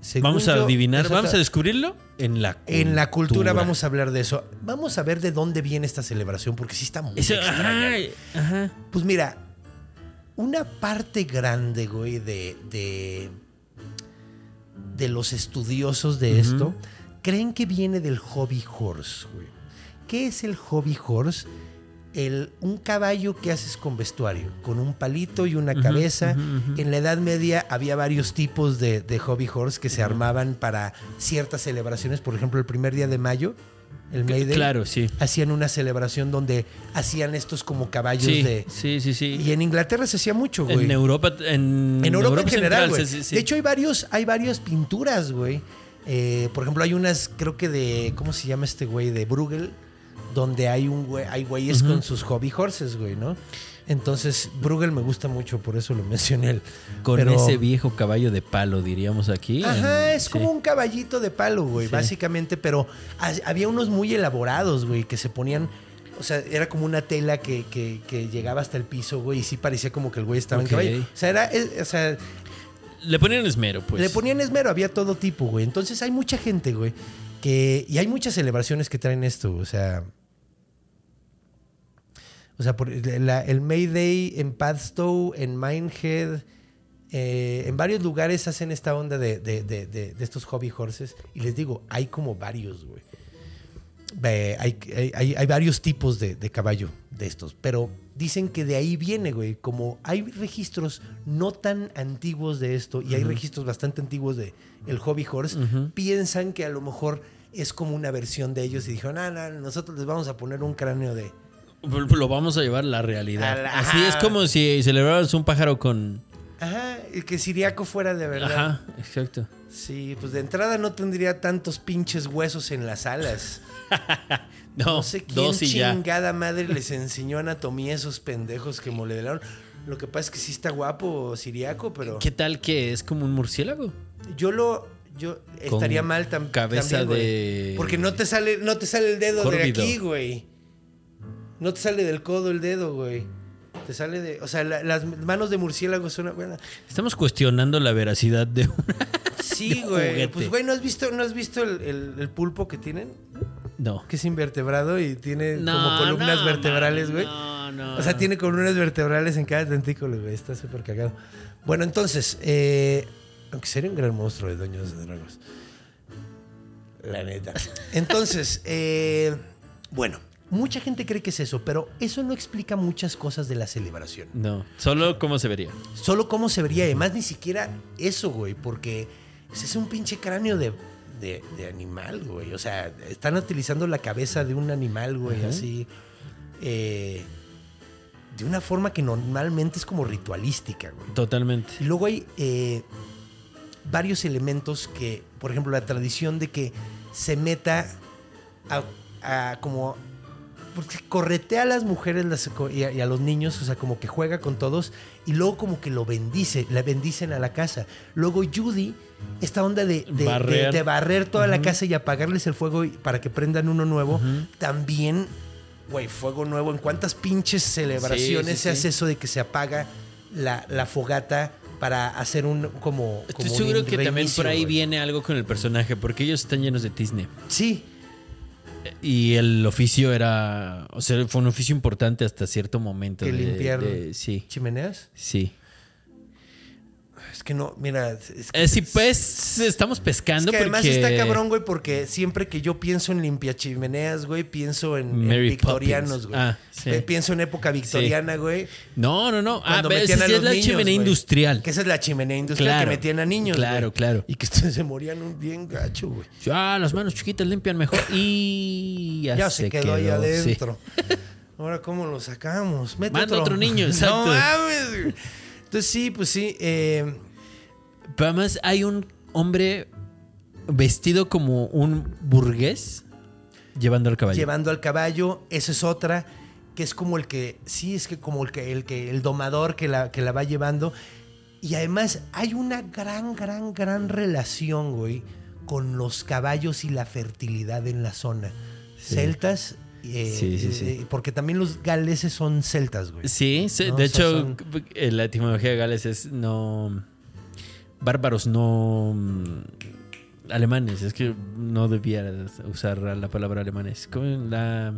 Según Vamos a yo, adivinar, eso vamos a descubrirlo en la cultura. En la cultura vamos a hablar de eso. Vamos a ver de dónde viene esta celebración, porque sí está muy Eso, extraña. ajá, ajá. Pues mira, una parte grande, güey, de, de, de los estudiosos de esto creen que viene del hobby horse, güey. ¿Qué es el hobby horse? El, un caballo que haces con vestuario, con un palito y una cabeza. En la Edad Media había varios tipos de, de hobby horse que se armaban para ciertas celebraciones. Por ejemplo, el primer día de mayo, el May Day, Claro, sí. hacían una celebración donde hacían estos como caballos Sí, de... sí, sí, sí. Y en Inglaterra se hacía mucho, güey. En Europa, en, En Europa, en general, güey. sí, sí, sí. De hecho, hay varios, hay varias pinturas, güey. Eh, por ejemplo, hay unas, creo que de, ¿cómo se llama este güey? De Bruegel, donde hay un güey, hay güeyes con sus hobby horses, güey, ¿no? Entonces, Bruegel me gusta mucho, por eso lo mencioné. él. con Pero- ese viejo caballo de palo, diríamos aquí. Ajá, En- es sí. como un caballito de palo, güey, Sí. básicamente, pero ha- había unos muy elaborados, güey, que se ponían, o sea, era como una tela que, que- que llegaba hasta el piso, güey, y sí parecía como que el güey estaba en caballo. O sea, era, es- o sea, Le ponían esmero, pues. le ponían esmero, había todo tipo, güey. Entonces hay mucha gente, güey, que. Y hay muchas celebraciones que traen esto, o sea. O sea, por, la- el Mayday en Padstow, en Minehead, eh, en varios lugares hacen esta onda de, de- de- de- de estos hobby horses. Y les digo, hay como varios, güey. Hay, hay- hay- hay varios tipos de, de caballo de estos, pero dicen que de ahí viene, güey. Como hay registros no tan antiguos de esto y hay registros bastante antiguos de el hobby horse, piensan que a lo mejor es como una versión de ellos y dijeron, ah, no, nosotros les vamos a poner un cráneo de... Lo vamos a llevar a la realidad. A la- Así es como si celebraras un pájaro con. Ajá, y que Siriaco fuera de verdad. Ajá, exacto. Sí, pues de entrada no tendría tantos pinches huesos en las alas. No, No sé quién dos y ya. chingada madre les enseñó anatomía a esos pendejos que modelaron. Lo que pasa es que sí está guapo Siriaco, pero ¿Qué tal que es como un murciélago? yo lo yo Con estaría mal tam- cabeza también, güey. de- porque no te sale no te sale el dedo de aquí, güey. No te sale del codo el dedo, güey. Te sale de, o sea, la- las manos de murciélago son una buena. Estamos cuestionando la veracidad de una. Sí, De güey. juguete. Pues güey, ¿no has visto no has visto el, el- el pulpo que tienen? No. Que es invertebrado y tiene No, como columnas no, vertebrales, man, güey. no, no. O sea, tiene columnas vertebrales en cada tentículo, güey. Está súper cagado. Bueno, entonces, eh, aunque sería un gran monstruo de Doños de Dragos. La neta. Entonces, eh, bueno, mucha gente cree que es eso, pero eso no explica muchas cosas de la celebración. No, solo cómo se vería. Solo cómo se vería, además ni siquiera eso, güey, porque ese es un pinche cráneo de, de- de animal, güey. O sea, están utilizando la cabeza de un animal, güey, así. eh, de una forma que normalmente es como ritualística, güey. Totalmente. Y luego hay eh, varios elementos que, por ejemplo, la tradición de que se meta a, a como... Porque corretea a las mujeres las- y, a, y a los niños, o sea, como que juega con todos y luego como que lo bendice, le bendicen a la casa. Luego Judy, esta onda de, Barrer. de barrer toda la casa y apagarles el fuego y- para que prendan uno nuevo, también, güey, fuego nuevo. ¿En cuántas pinches celebraciones Sí, sí, se sí. hace eso de que se apaga la, la fogata para hacer un como, Estoy como un seguro que también por ahí güey. viene algo con el personaje, porque ellos están llenos de tizne. Sí, Y el oficio era. O sea, fue un oficio importante hasta cierto momento. que de- limpiar de- sí, chimeneas. sí. Es que no, mira, es que, Eh, sí, pues estamos es pescando que además porque. está cabrón, güey, porque siempre que yo pienso en limpia chimeneas, güey, pienso en, victorianos, güey. Ah, sí. Pienso en época victoriana, güey. No, No, no, no. Ah, metían esa a sí es la niños, chimenea güey. industrial. Que esa es la chimenea industrial Claro. que metían a niños, Claro, güey. claro. Y que se morían un bien gacho, güey. Ah, las manos chiquitas limpian mejor. Y ya, Ya, se, quedó, ahí adentro. Ahora, ¿cómo lo sacamos? Mete Manda otro niño, No exacto. mames, güey. Entonces, sí, pues sí. eh, Pero además hay un hombre vestido como un burgués llevando al caballo. llevando al caballo. Esa es otra, que es como el que, sí, es que como el que, el que, el domador que la, que la va llevando. Y además hay una gran, gran, gran relación, güey, con los caballos y la fertilidad en la zona. Celtas, eh, Sí, sí, sí. eh, porque también los galeses son celtas, güey. Sí, sí, No, de o sea, hecho, son- eh, la etimología de Gales es no. bárbaros no mm, alemanes. Es que no debía usar la palabra alemanes. ¿Cómo la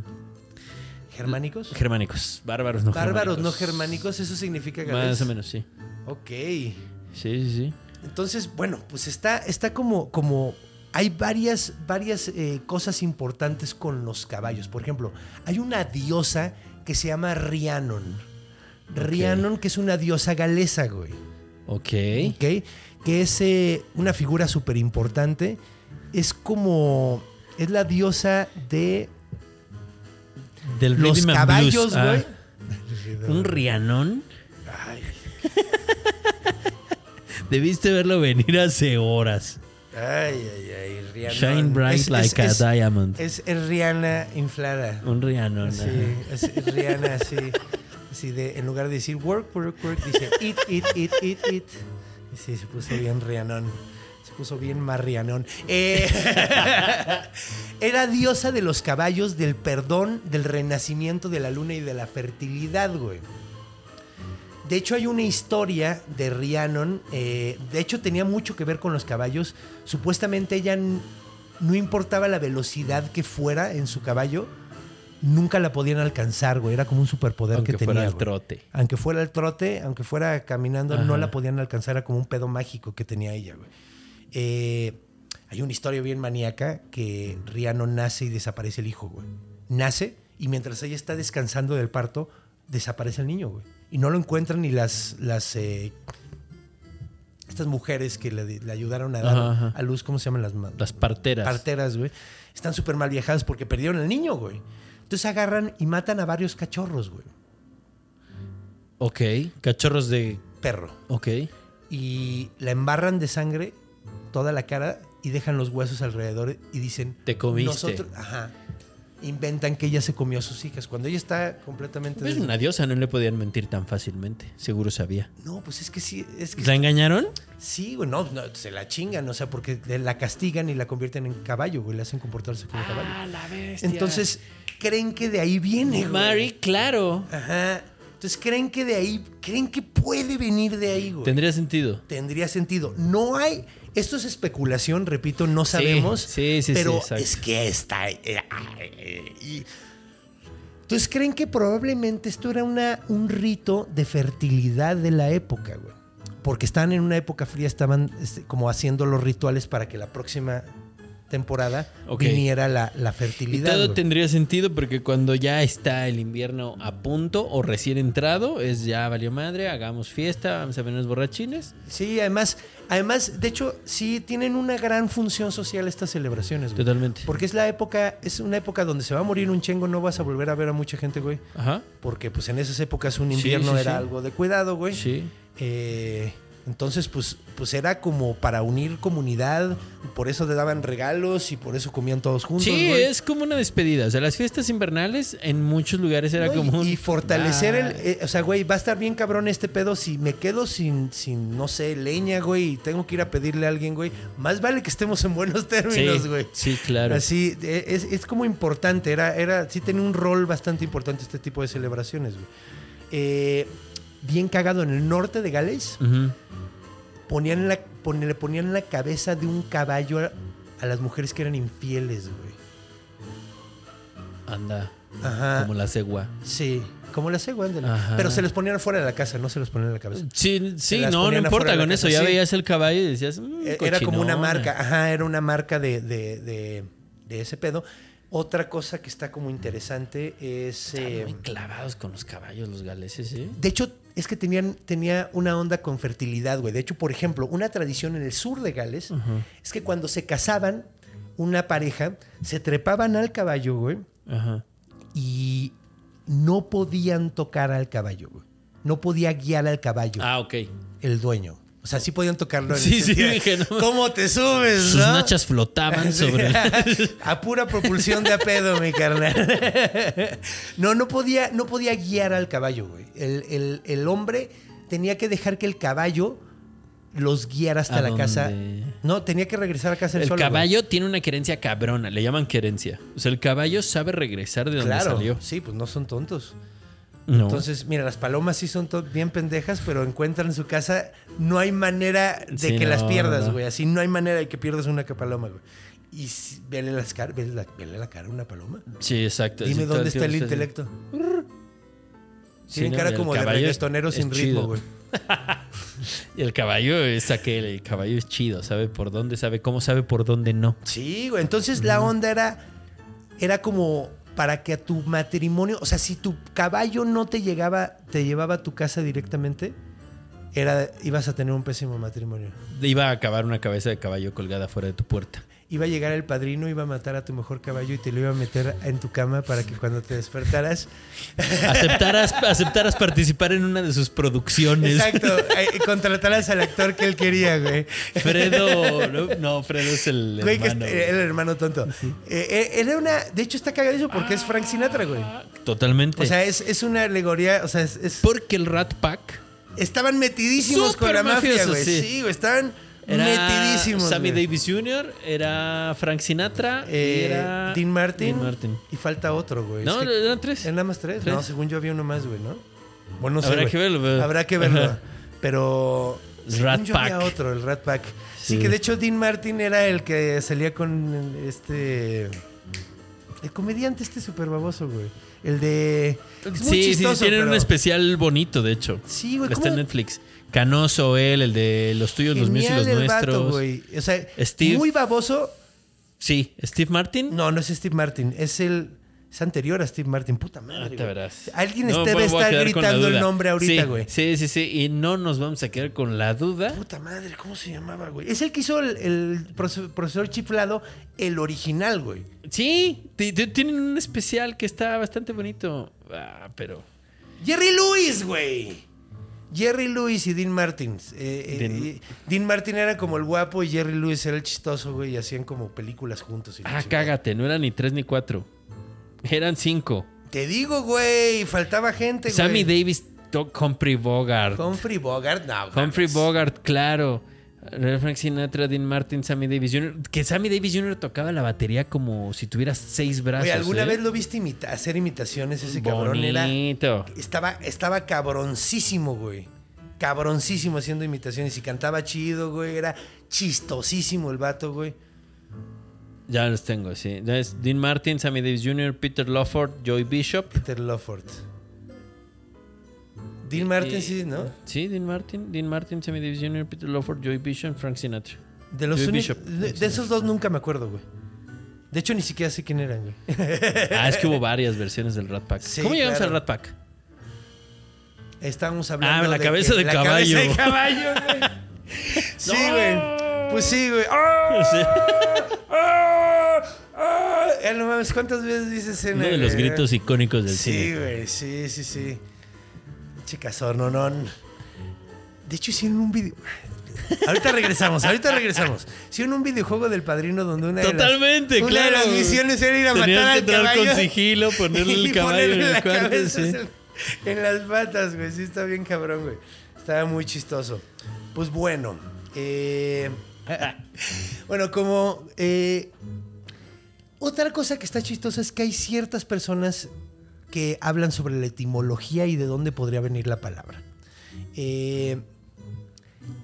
¿Germánicos? germánicos? Bárbaros no Bárbaros no germánicos. germánicos, eso significa galés. Más o menos, sí. Ok. Sí, sí, sí. Entonces, bueno, pues está, está como, como. Hay varias, varias eh, cosas importantes con los caballos. Por ejemplo, hay una diosa que se llama Rhiannon. Rhiannon, que es una diosa galesa, güey. Ok. ¿ok? Que es eh, una figura súper importante. Es como. Es la diosa de Del los caballos. Ah, güey. Un rianón. Debiste verlo venir hace horas. Ay, ay, ay, Rhiannon. Shine bright Es- like es- a es- diamond. Es, Rihanna inflada. un rianón. Sí, es Rihanna así. Así de, en lugar de decir work, work, work, dice eat, eat, eat, eat, eat. Y sí, se puso bien Rihannon. Se puso bien más Rihannon. Eh, era diosa de los caballos, del perdón, del renacimiento de la luna y de la fertilidad, güey. De hecho, hay una historia de Rhiannon. eh, de hecho, tenía mucho que ver con los caballos. Supuestamente ella no importaba la velocidad que fuera en su caballo, nunca la podían alcanzar, güey. Era como un superpoder Aunque que tenía. fuera el trote. Aunque fuera el trote, aunque fuera caminando, no la podían alcanzar. Era como un pedo mágico que tenía ella, güey. Eh, hay una historia bien maníaca que Rhiannon nace y desaparece el hijo, güey. Nace y mientras ella está descansando del parto, desaparece el niño, güey. Y no lo encuentran ni las, las eh, estas mujeres que le, le ayudaron a dar Ajá, ajá. a luz, ¿cómo se llaman las Las parteras. parteras, güey? Están súper mal viajadas porque perdieron al niño, güey. Entonces agarran y matan a varios cachorros, güey. Ok. Cachorros de. Perro. Ok. y la embarran de sangre toda la cara y dejan los huesos alrededor y dicen Te comiste. nosotros ajá inventan que ella se comió a sus hijas cuando ella está completamente Es des- una diosa, no le podían mentir tan fácilmente. Seguro sabía. no pues es que sí es que ¿La engañaron? sí güey no, se la chingan o sea porque la castigan y la convierten en caballo güey le hacen comportarse como caballo Ah, la bestia. entonces creen que de ahí viene güey. Mari, claro. ajá entonces creen que de ahí creen que puede venir de ahí güey Tendría sentido. tendría sentido. No hay. Esto es especulación, repito, no sabemos. sí, sí, sí, Pero es que está. eh, eh, y- Entonces creen que probablemente esto era una, un rito de fertilidad de la época, güey. Porque estaban en una época fría, estaban este, como haciendo los rituales para que la próxima temporada Ok. viniera la, la Y fertilidad. todo güey. tendría sentido porque cuando ya está el invierno a punto o recién entrado, es ya valió madre, hagamos fiesta, vamos a vernos borrachines. Sí, además, además, de hecho, sí tienen una gran función social estas celebraciones, güey. Totalmente. Porque es la época, es una época donde se va a morir un chengo, no vas a volver a ver a mucha gente, güey. Aja. Porque pues en esas épocas un Sí, invierno sí, era sí. algo de cuidado, güey. Sí. Eh, entonces, pues, pues era como para unir comunidad, por eso le daban regalos y por eso comían todos juntos. Sí, es como una despedida. O sea, las fiestas invernales en muchos lugares era No, un... y, fortalecer el. Eh, o sea, güey, va a estar bien cabrón este pedo si me quedo sin, sin, no sé, leña, güey, y tengo que ir a pedirle a alguien, güey. Más vale que estemos en buenos términos, Sí, güey. sí, claro. Así, eh, es, es como importante, era, era, sí tenía un rol bastante importante este tipo de celebraciones, güey. Eh, bien cagado, en el norte de Gales, ponían la, pon- le ponían la cabeza de un caballo a, a las mujeres que eran infieles, güey. Anda. Ajá. Como la cegua. Sí, como la cegua, ándale. Ajá. Pero se les ponían afuera de la casa, no se los ponían en la cabeza. Sí, sí, no, no importa con eso. Ya sí. veías el caballo y decías... "Mm, Eh, Era como una cochinona". marca, ajá, era una marca de, de- de- de ese pedo. Otra cosa que está como interesante es... Estaban eh, muy clavados con los caballos, los galeses, ¿eh? de hecho, es que tenían, tenía una onda con fertilidad, güey. De hecho, por ejemplo, una tradición en el sur de Gales es que cuando se casaban una pareja, se trepaban al caballo, güey, Ajá. y no podían tocar al caballo, güey. No podía guiar al caballo Ah, ok. el dueño. O sea, sí podían tocarlo. En Sí, el sí, dije, no. ¿Cómo te subes, Sus no? nachas flotaban sobre... A pura propulsión de a pedo, mi carnal. No, no podía, no podía guiar al caballo, güey. El, el- el hombre tenía que dejar que el caballo los guiara hasta ¿A la casa. No, tenía que regresar a casa El solo, güey. caballo tiene una querencia cabrona, le llaman querencia. O sea, el caballo sabe regresar de donde Claro, salió. sí, pues no son tontos. No. Entonces, mira, las palomas sí son bien pendejas, pero encuentran su casa. No hay manera de Sí, que las pierdas, no. güey. Así no hay manera de que pierdas una paloma, güey. Y si- vele, las car vele, la, vele la cara a una paloma. Sí, exacto. Dime Sí, dónde está el intelecto. Sí, Tienen cara como de reggaetonero sin ritmo, güey. Y el caballo es aquel, el caballo es chido, sabe por dónde, sabe cómo, sabe por dónde no. Sí, güey. Entonces la onda era, era como para que a tu matrimonio, o sea, si tu caballo no te llegaba, te llevaba a tu casa directamente, era, ibas a tener un pésimo matrimonio. Iba a acabar una cabeza de caballo colgada fuera de tu puerta. Iba a llegar el padrino, iba a matar a tu mejor caballo y te lo iba a meter en tu cama para que cuando te despertaras. Aceptaras, aceptaras participar en una de sus producciones. Exacto, eh, contrataras al actor que él quería, güey. Fredo, no, no, Fredo es el Güey, que hermano. es- era el hermano tonto. Eh, eh, era una. De hecho, está cagadísimo porque es Frank Sinatra, güey. Totalmente. O sea, es, es una alegoría. O sea, es- es porque el Rat Pack Estaban metidísimos con la mafia, güey. sí. Sí, güey, estaban era metidísimos. Sammy güey. Davis Jr., era Frank Sinatra, y Eh, era Dean Martin. Dean Martin. Y falta otro, güey. No, Es que- eran tres. ¿Eran nada más tres? Tres. No, según yo había uno más, güey, ¿no? Bueno, no sé. Habrá güey. que verlo, pero- Habrá que verlo. Ajá. Pero. según Rat yo había otro, el Rat Pack. Sí. Sí. que de hecho Dean Martin era el que salía con este. El comediante este súper baboso, güey. El de. Es muy sí, sí, chistoso, tienen un especial bonito, de hecho. Sí, güey. Está en ¿cómo- Netflix. Canoso, él, el de los tuyos, los míos y los el vato, nuestros. güey. O sea, Steve. muy baboso. sí, Steve Martin. No, no es Steve Martin. Es el. Es anterior a Steve Martin. Puta madre. Ahorita güey. verás. Alguien No, debe estar gritando el nombre ahorita, Sí, güey. Sí, sí, sí. Y no nos vamos a quedar con la duda. Puta madre, ¿cómo se llamaba, güey? Es el que hizo el, el profe- profesor chiflado, el original, güey. Sí, ti- ti- tienen un especial que está bastante bonito. Ah, pero. Jerry Lewis, güey. Jerry Lewis y Dean Martin. Eh, eh, Dean- y Dean Martin era como el guapo y Jerry Lewis era el chistoso, güey, y hacían como películas juntos. y Ah, cágate, no eran ni tres ni cuatro. Eran cinco. Te digo, güey, faltaba gente, güey. Sammy Davis, Humphrey Bogart. Humphrey Bogart, no. Humphrey. Bogart, claro. Frank Sinatra, Dean Martin, Sammy Davis Jr. Que Sammy Davis Jr. tocaba la batería como si tuviera seis brazos. ¿alguna ¿eh? vez lo viste imita- hacer imitaciones? Ese cabrón era. Estaba, estaba cabroncísimo, güey. Cabroncísimo haciendo imitaciones y cantaba chido, güey. Era chistosísimo el vato, güey. Ya los tengo, sí. Dean Martin, Sammy Davis Jr., Peter Lawford, Joy Bishop. Peter Lawford. Dean Martin, sí, ¿no? Sí, Dean Martin, Dean Martin, Sammy Davis Jr., Peter Lawford, Joy Bishop, Frank Sinatra. De los. Bishop. De, de esos dos nunca me acuerdo, güey. De hecho, ni siquiera sé quién eran, güey. Ah, es que hubo varias versiones del Rat Pack. Sí, ¿Cómo llegamos claro. al Rat Pack? Estábamos hablando Ah, la de cabeza que- de la caballo. cabeza de caballo, güey. Sí, güey. Pues sí, güey. ¡Ah! Sí. ¡Ah! ¡Ah! Eh, no mames, ¿cuántas veces dices en Uno de los gritos icónicos del Sí, cine. güey, sí, sí, sí. Chicasor, no, no. De hecho, hicieron un video. Ahorita regresamos, ahorita regresamos. Hicieron un videojuego del padrino donde una de las- Totalmente, una claro. de las misiones era ir a Tenías matar que al entrar caballo. con sigilo, ponerle el caballo en el cuarto, sí. en las patas, güey. Sí, está bien cabrón, güey. Estaba muy chistoso. Pues bueno, eh, bueno, como eh, otra cosa que está chistosa es que hay ciertas personas que hablan sobre la etimología y de dónde podría venir la palabra. Eh,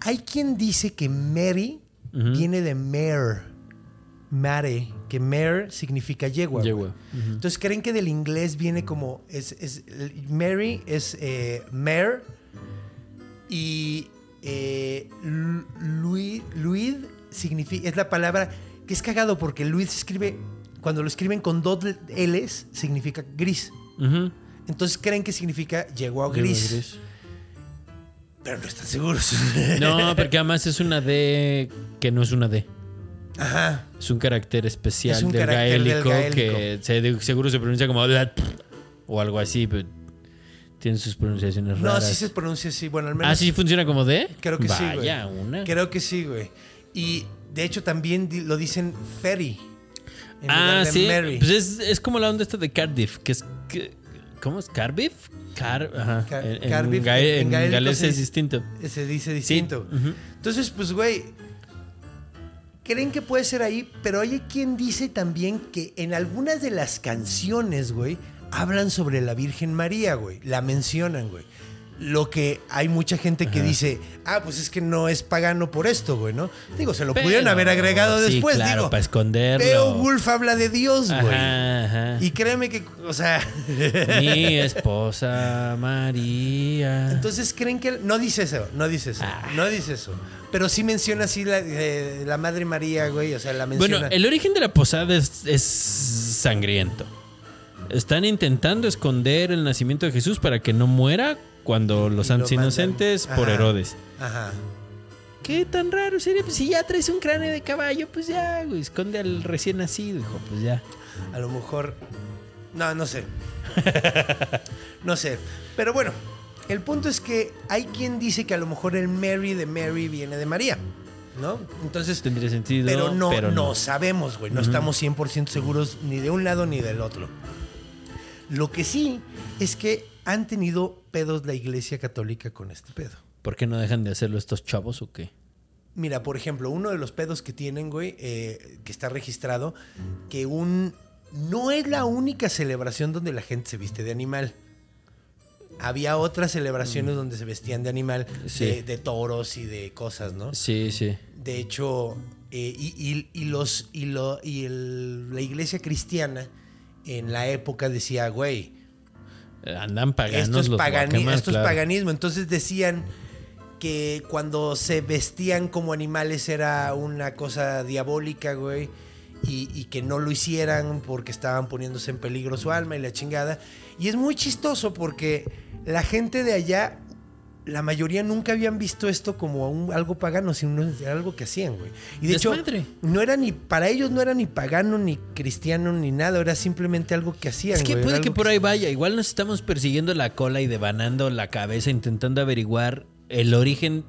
hay quien dice que Mary viene de mare, mare, que mare significa yegua. Entonces creen que del inglés viene como es, es- Mary es eh, mare y eh, Lu- Luid, Luid significa es la palabra que es cagado porque Luid se escribe cuando lo escriben con dos L's significa gris. Entonces creen que significa yegua Yegua gris, gris. pero no están seguros. No, porque además es una D que no es una D. Ajá. Es un carácter especial Es un del, carácter del gaélico que se- seguro se pronuncia como o algo así, pero tiene sus pronunciaciones No, raras. sí se pronuncia así. Bueno, al menos Ah, sí funciona como D. Creo que sí, güey. Vaya, una. Creo que sí, güey. Y de hecho también lo dicen ferry. en Ah, lugar de sí. Mary. Pues es, es como la onda esta de Cardiff, que es. ¿Cómo es? ¿Cardiff? Car, ajá. Car- en, Cardiff, en galés es distinto. Se dice distinto. Entonces, pues, güey. Creen que puede ser ahí, pero hay quien dice también que en algunas de las canciones, güey, hablan sobre la Virgen María, güey. La mencionan, güey. Lo que hay mucha gente que dice, ah, pues es que no es pagano por esto, güey, ¿no? Digo, se lo Pero- pudieron haber agregado sí, después, claro, digo. para esconderlo. Beowulf habla de Dios, güey. Ajá, ajá. Y créeme que, o sea, Mi esposa María. entonces creen que no dice eso, no dice eso, Ah. no dice eso. Pero sí menciona así la, eh, la Madre María, güey, o sea, la menciona. Bueno, el origen de la posada es, es sangriento. Están intentando esconder el nacimiento de Jesús para que no muera cuando los lo santos inocentes por. Herodes. Ajá. ¿Qué tan raro sería? Pues si ya traes un cráneo de caballo, pues ya, güey, esconde al recién nacido, hijo, pues ya. A lo mejor. No, no sé. no sé. Pero bueno, el punto es que hay quien dice que a lo mejor el Mary de Mary viene de María. ¿No? Entonces. Tendría sentido. Pero no, pero no sabemos, güey. No estamos 100% seguros ni de un lado ni del otro. Lo que sí es que han tenido pedos la iglesia católica con este pedo. ¿Por qué no dejan de hacerlo estos chavos o qué? Mira, por ejemplo, uno de los pedos que tienen, güey, eh, que está registrado, que un... No es la única celebración donde la gente se viste de animal. Había otras celebraciones donde se vestían de animal, Sí. de, de toros y de cosas, ¿no? Sí, sí. De hecho, eh, y, y- y los, y, lo, y el- la iglesia cristiana en la época decía, güey, Andan paganos esto es, los pagani- guacamas, esto es claro. paganismo. Entonces decían que cuando se vestían como animales era una cosa diabólica, güey. Y, y que no lo hicieran porque estaban poniéndose en peligro su alma y la chingada. Y es muy chistoso porque la gente de allá, la mayoría nunca habían visto esto como un- algo pagano, sino algo que hacían, güey. Y de Desmadre. hecho, no era ni, para ellos no era ni pagano, ni cristiano, ni nada, era simplemente algo que hacían. Es que güey, puede que por ahí vaya. Igual nos estamos persiguiendo la cola y devanando la cabeza intentando averiguar el origen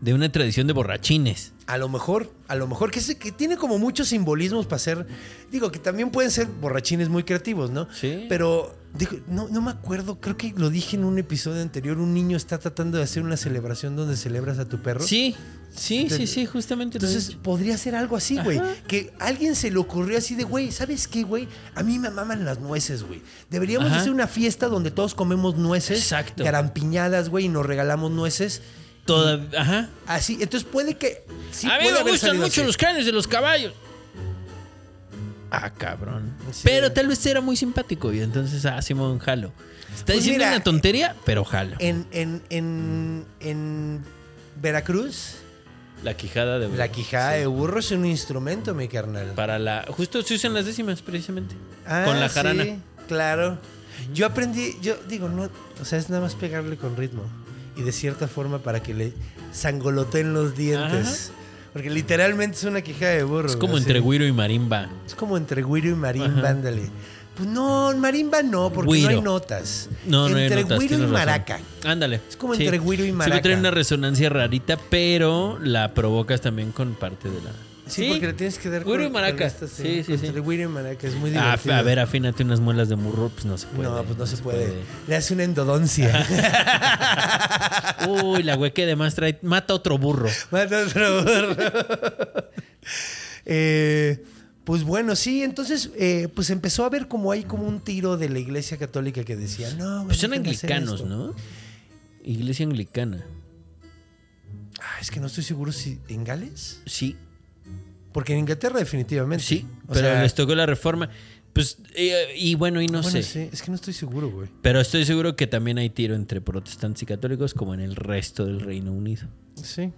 de una tradición de borrachines. A lo mejor, a lo mejor, que, se- que tiene como muchos simbolismos para ser. Digo, que también pueden ser borrachines muy creativos, ¿no? Sí. Pero, digo, no, no me acuerdo, creo que lo dije en un episodio anterior. Un niño está tratando de hacer una celebración donde celebras a tu perro. Sí, sí, sí, sí, justamente. Entonces, podría ser algo así, güey. Que alguien se le ocurrió así de, güey, ¿sabes qué, güey? A mí me maman las nueces, güey. Deberíamos Ajá. hacer una fiesta donde todos comemos nueces. Exacto. Garampiñadas, güey, y nos regalamos nueces. Toda- ajá. Así, entonces puede que. Sí a mí me gustan mucho así. los cráneos de los caballos. Ah, cabrón. Sí. Pero tal vez era muy simpático y entonces, ah, Simón, jalo. Está Pues diciendo mira, una tontería, pero jalo. En, en, en, en Veracruz, La quijada de la quijada de burro es un instrumento, mi carnal. Para la. Justo se usan las décimas, precisamente. Ah, con la jarana. sí, claro. Yo aprendí, yo digo, no, o sea, es nada más pegarle con ritmo. Y de cierta forma para que le sangoloteen los dientes. Porque literalmente es una quijada de burro. Es como entre güiro y marimba. Es como entre güiro y marimba, Ajá. ándale. Pues no, marimba no, porque no hay notas. No, no hay entre notas, güiro y razón. maraca. Ándale. Es como entre güiro y Sí, maraca. que trae una resonancia rarita, pero la provocas también con parte de la. Sí, porque le tienes que dar Güiro y con- con maraca. estas, Sí, sí, sí. Entre güiro y maraca es muy Ah, divertido. a ver, afínate unas muelas de murro, pues no se puede. no, pues no, se, puede. Le hace una endodoncia. Uy, la güey que además trae. Mata otro burro. Mata otro burro. Eh, pues bueno, sí, entonces pues pues empezó a ver como hay como un tiro de la iglesia católica que decía, no, Pues son anglicanos, esto". ¿no? Iglesia anglicana. Ah, es que no estoy seguro si en Gales. Sí, Porque en Inglaterra definitivamente. sí. O pero sea, les tocó la reforma. Pues, eh, y bueno, y no bueno, sé. sí, es que no estoy seguro, güey. Pero estoy seguro que también hay tiro entre protestantes y católicos, como en el resto del Reino Unido. Sí.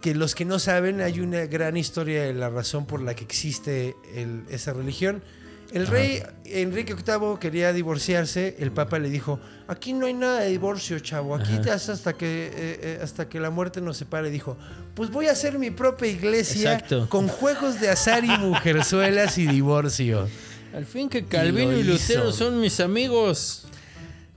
Que los que no saben, hay una gran historia de la razón por la que existe el- esa religión. El rey Enrique VIII quería divorciarse, el papa le dijo, aquí no hay nada de divorcio, chavo, aquí Ajá. te haces hasta que, eh, eh, hasta que la muerte nos separe. Dijo, pues voy a hacer mi propia iglesia Exacto. con juegos de azar y mujerzuelas y divorcio. Al fin que Calvino y Lutero son mis amigos.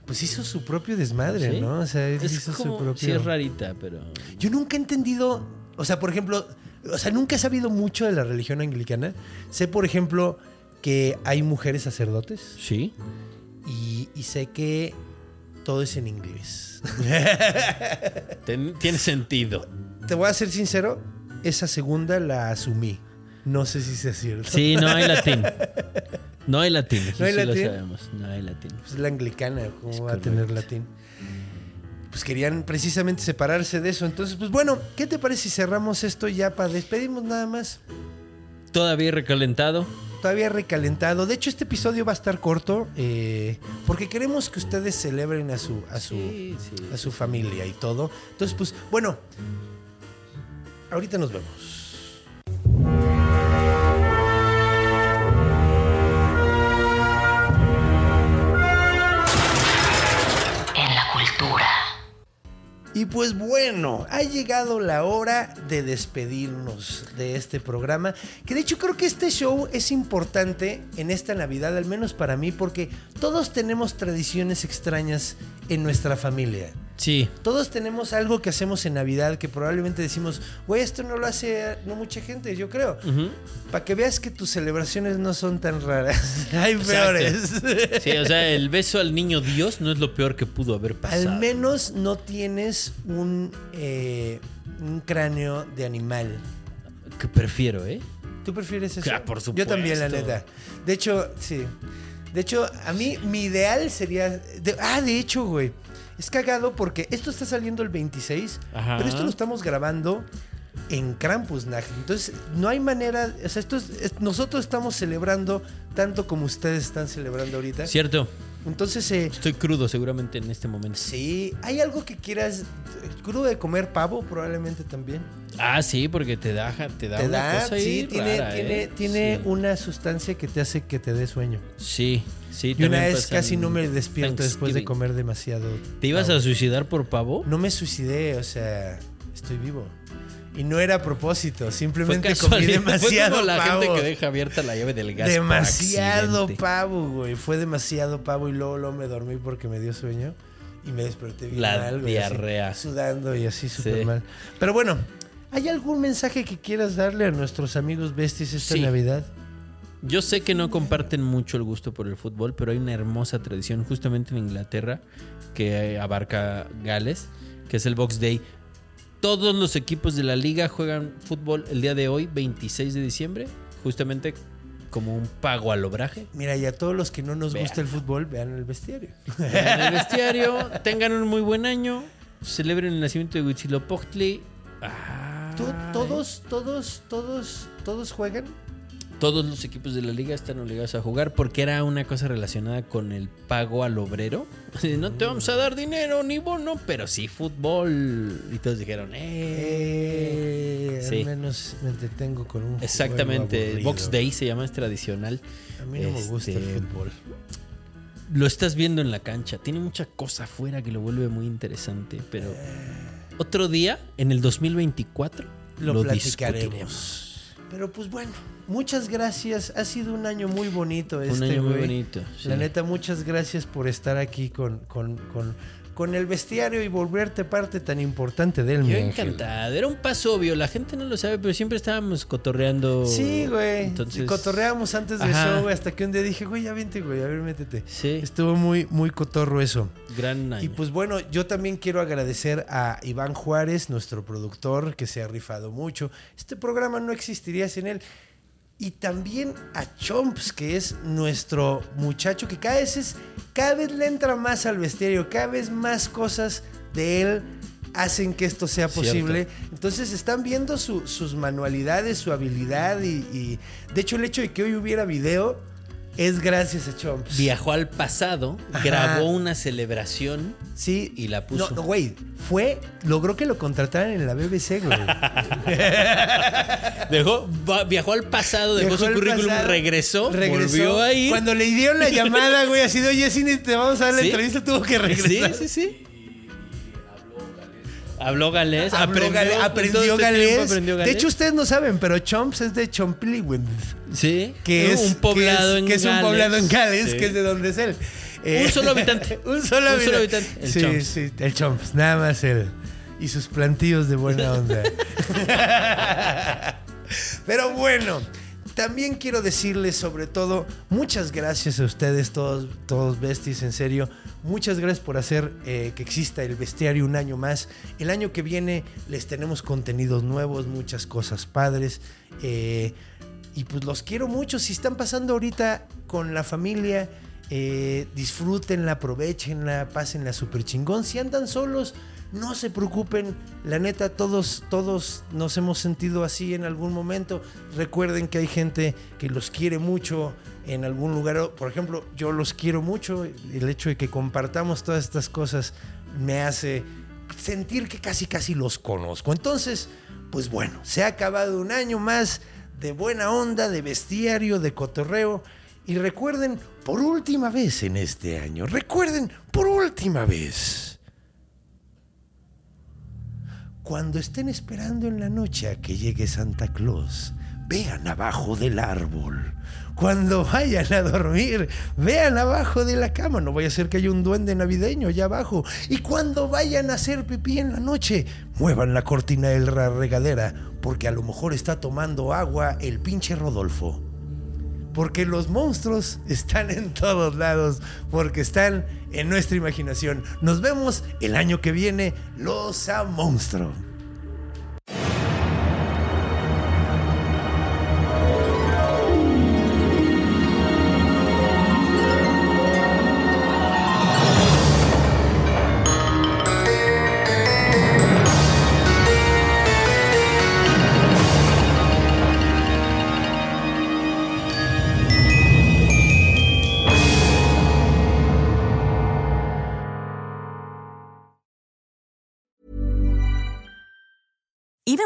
Pues hizo su propio desmadre, ¿Sí? ¿no? O sea, él Es hizo como, su propio... sí es rarita, pero... Yo nunca he entendido, o sea, por ejemplo, o sea, nunca he sabido mucho de la religión anglicana. Sé, por ejemplo, que hay mujeres sacerdotes Sí. y, y sé que todo es en inglés. Ten- tiene sentido. Te voy a ser sincero, esa segunda la asumí. No sé si sea cierto. Sí, no hay latín. No hay latín. eso ¿No hay sí lo latín? sabemos. No hay latín. Pues la anglicana, ¿cómo Es va a tener latín? Pues querían precisamente separarse de eso. Entonces, pues bueno, ¿qué te parece si cerramos esto ya para despedirnos nada más? Todavía recalentado. Todavía recalentado. De hecho, este episodio va a estar corto eh, porque queremos que ustedes celebren a su, a su, Sí, sí, a su familia y todo. Entonces, pues bueno, ahorita nos vemos. Y pues bueno, ha llegado la hora de despedirnos de este programa. Que de hecho creo que este show es importante en esta Navidad, al menos para mí, porque todos tenemos tradiciones extrañas en nuestra familia. Sí. Todos tenemos algo que hacemos en Navidad que probablemente decimos, güey, esto no lo hace no mucha gente, yo creo. Para que veas que tus celebraciones no son tan raras. Hay peores. Sí, o sea, el beso al niño Dios no es lo peor que pudo haber pasado. Al menos no tienes un, eh, un cráneo de animal. Que prefiero, ¿eh? ¿Tú prefieres eso? Claro, por Yo también, la supuesto. neta. De hecho, sí. De hecho, a mí mi ideal sería... de- ah, de hecho, güey. Es cagado porque esto está saliendo el 26, Ajá. pero esto lo estamos grabando en Krampusnacht. Entonces, no hay manera... O sea, esto es- es- nosotros estamos celebrando tanto como ustedes están celebrando ahorita. Cierto. Entonces, eh, Estoy crudo seguramente en este momento. sí. ¿Hay algo que quieras... Crudo de comer pavo probablemente también? Ah, sí, porque te da, te da te una da, cosa sí, ahí tiene, rara, tiene, ¿eh? tiene Sí. una sustancia que te hace que te dé sueño. Sí, sí. Y una vez casi no me despierto después de comer demasiado. ¿Te ibas pavo. a suicidar por pavo? No me suicidé, o sea, estoy vivo. Y no era a propósito, simplemente comí demasiado Fue como la pavo. gente que deja abierta la llave del gas. demasiado pavo, güey. Fue demasiado pavo y luego, luego me dormí porque me dio sueño. Y me desperté bien La mal, güey, así, diarrea. sudando y así súper Sí. mal. Pero bueno, ¿hay algún mensaje que quieras darle a nuestros amigos besties esta Sí. Navidad? Yo sé que no comparten mucho el gusto por el fútbol, pero hay una hermosa tradición justamente en Inglaterra que abarca Gales, que es el Box Day. Todos los equipos de la liga juegan fútbol el día de hoy, 26 de diciembre, justamente como un pago al obraje. Mira, y a todos los que no nos Vean. gusta el fútbol, vean el bestiario. En el vestiario, tengan un muy buen año, celebren el nacimiento de Huitzilopochtli. ¿Tú- Ay. ¿Todos, todos, todos, todos juegan? Todos los equipos de la liga están obligados a jugar porque era una cosa relacionada con el pago al obrero. No te vamos a dar dinero ni bono, pero sí fútbol. Y todos dijeron, eh. Eh, Sí. Al menos me entretengo con un Exactamente, juego. Box Day se llama, es tradicional. A mí no me gusta el Este, fútbol. Lo estás viendo en la cancha, tiene mucha cosa afuera que lo vuelve muy interesante, pero otro día, en el 2024, Lo, lo, platicaremos. discutiremos. Pero pues bueno, muchas gracias. Ha sido un año muy bonito este, un año muy bonito. La neta, muchas gracias por estar aquí con, con, con, con el bestiario y volverte parte tan importante del Yo encantado. Era un paso obvio. La gente no lo sabe, pero siempre estábamos cotorreando. Sí, güey. Entonces. Cotorreamos antes del show, güey, hasta que un día dije, güey, ya vente, güey, a ver, métete. Sí. Estuvo muy, muy cotorro eso. Gran año. Y pues bueno, yo también quiero agradecer a Iván Juárez, nuestro productor, que se ha rifado mucho. Este programa no existiría sin él. Y también a Chomps, que es nuestro muchacho que cada vez es, cada vez le entra más al bestiario, cada vez más cosas de él hacen que esto sea Cierto. posible. Entonces están viendo su- sus manualidades, su habilidad y, y de hecho el hecho de que hoy hubiera video es gracias a Chomps. Viajó al pasado, Ajá. grabó una celebración. Sí. Y la puso. No, no, güey. Fue, logró que lo contrataran en la BBC, güey. Dejó, viajó al pasado, dejó Dejó su currículum, pasado, regresó, regresó. volvió a ir. Cuando le dieron la llamada, güey, así de, oye, Cine, te vamos a dar la Sí. entrevista, tuvo que Sí, regresar. sí, sí. Habló galés, Habló aprendió, gale- todo aprendió este tiempo galés. aprendió De galés. hecho, ustedes no saben, pero Chomps es de Chompliwend. Sí, Que es un poblado que es, en que es un Gales. poblado en Gales, Sí. que es de donde es él. Un solo habitante. un solo Un habitante. solo habitante, el sí, Chomps. sí, el Chomps, nada más él. Y sus plantillos de buena onda. Pero bueno, también quiero decirles sobre todo muchas gracias a ustedes, todos, todos besties, en serio. Muchas gracias por hacer eh, que exista el bestiario un año más. El año que viene les tenemos contenidos nuevos, muchas cosas padres. Eh, Y pues los quiero mucho. Si están pasando ahorita con la familia, eh, disfrútenla, aprovechenla, pásenla súper chingón. Si andan solos, no se preocupen. La neta, todos, todos nos hemos sentido así en algún momento. Recuerden que hay gente que los quiere mucho en algún lugar. Por ejemplo, yo los quiero mucho. El hecho de que compartamos todas estas cosas me hace sentir que casi casi los conozco. Entonces, pues bueno, se ha acabado un año más de buena onda, de bestiario, de cotorreo. Y recuerden, por última vez en este año, recuerden, por última vez, cuando estén esperando en la noche a que llegue Santa Claus, vean abajo del árbol. Cuando vayan a dormir, vean abajo de la cama. No vaya a ser que haya un duende navideño allá abajo. Y cuando vayan a hacer pipí en la noche, muevan la cortina de la regadera, porque a lo mejor está tomando agua el pinche Rodolfo. Porque los monstruos están en todos lados, porque están en nuestra imaginación. Nos vemos el año que viene, los a monstruo.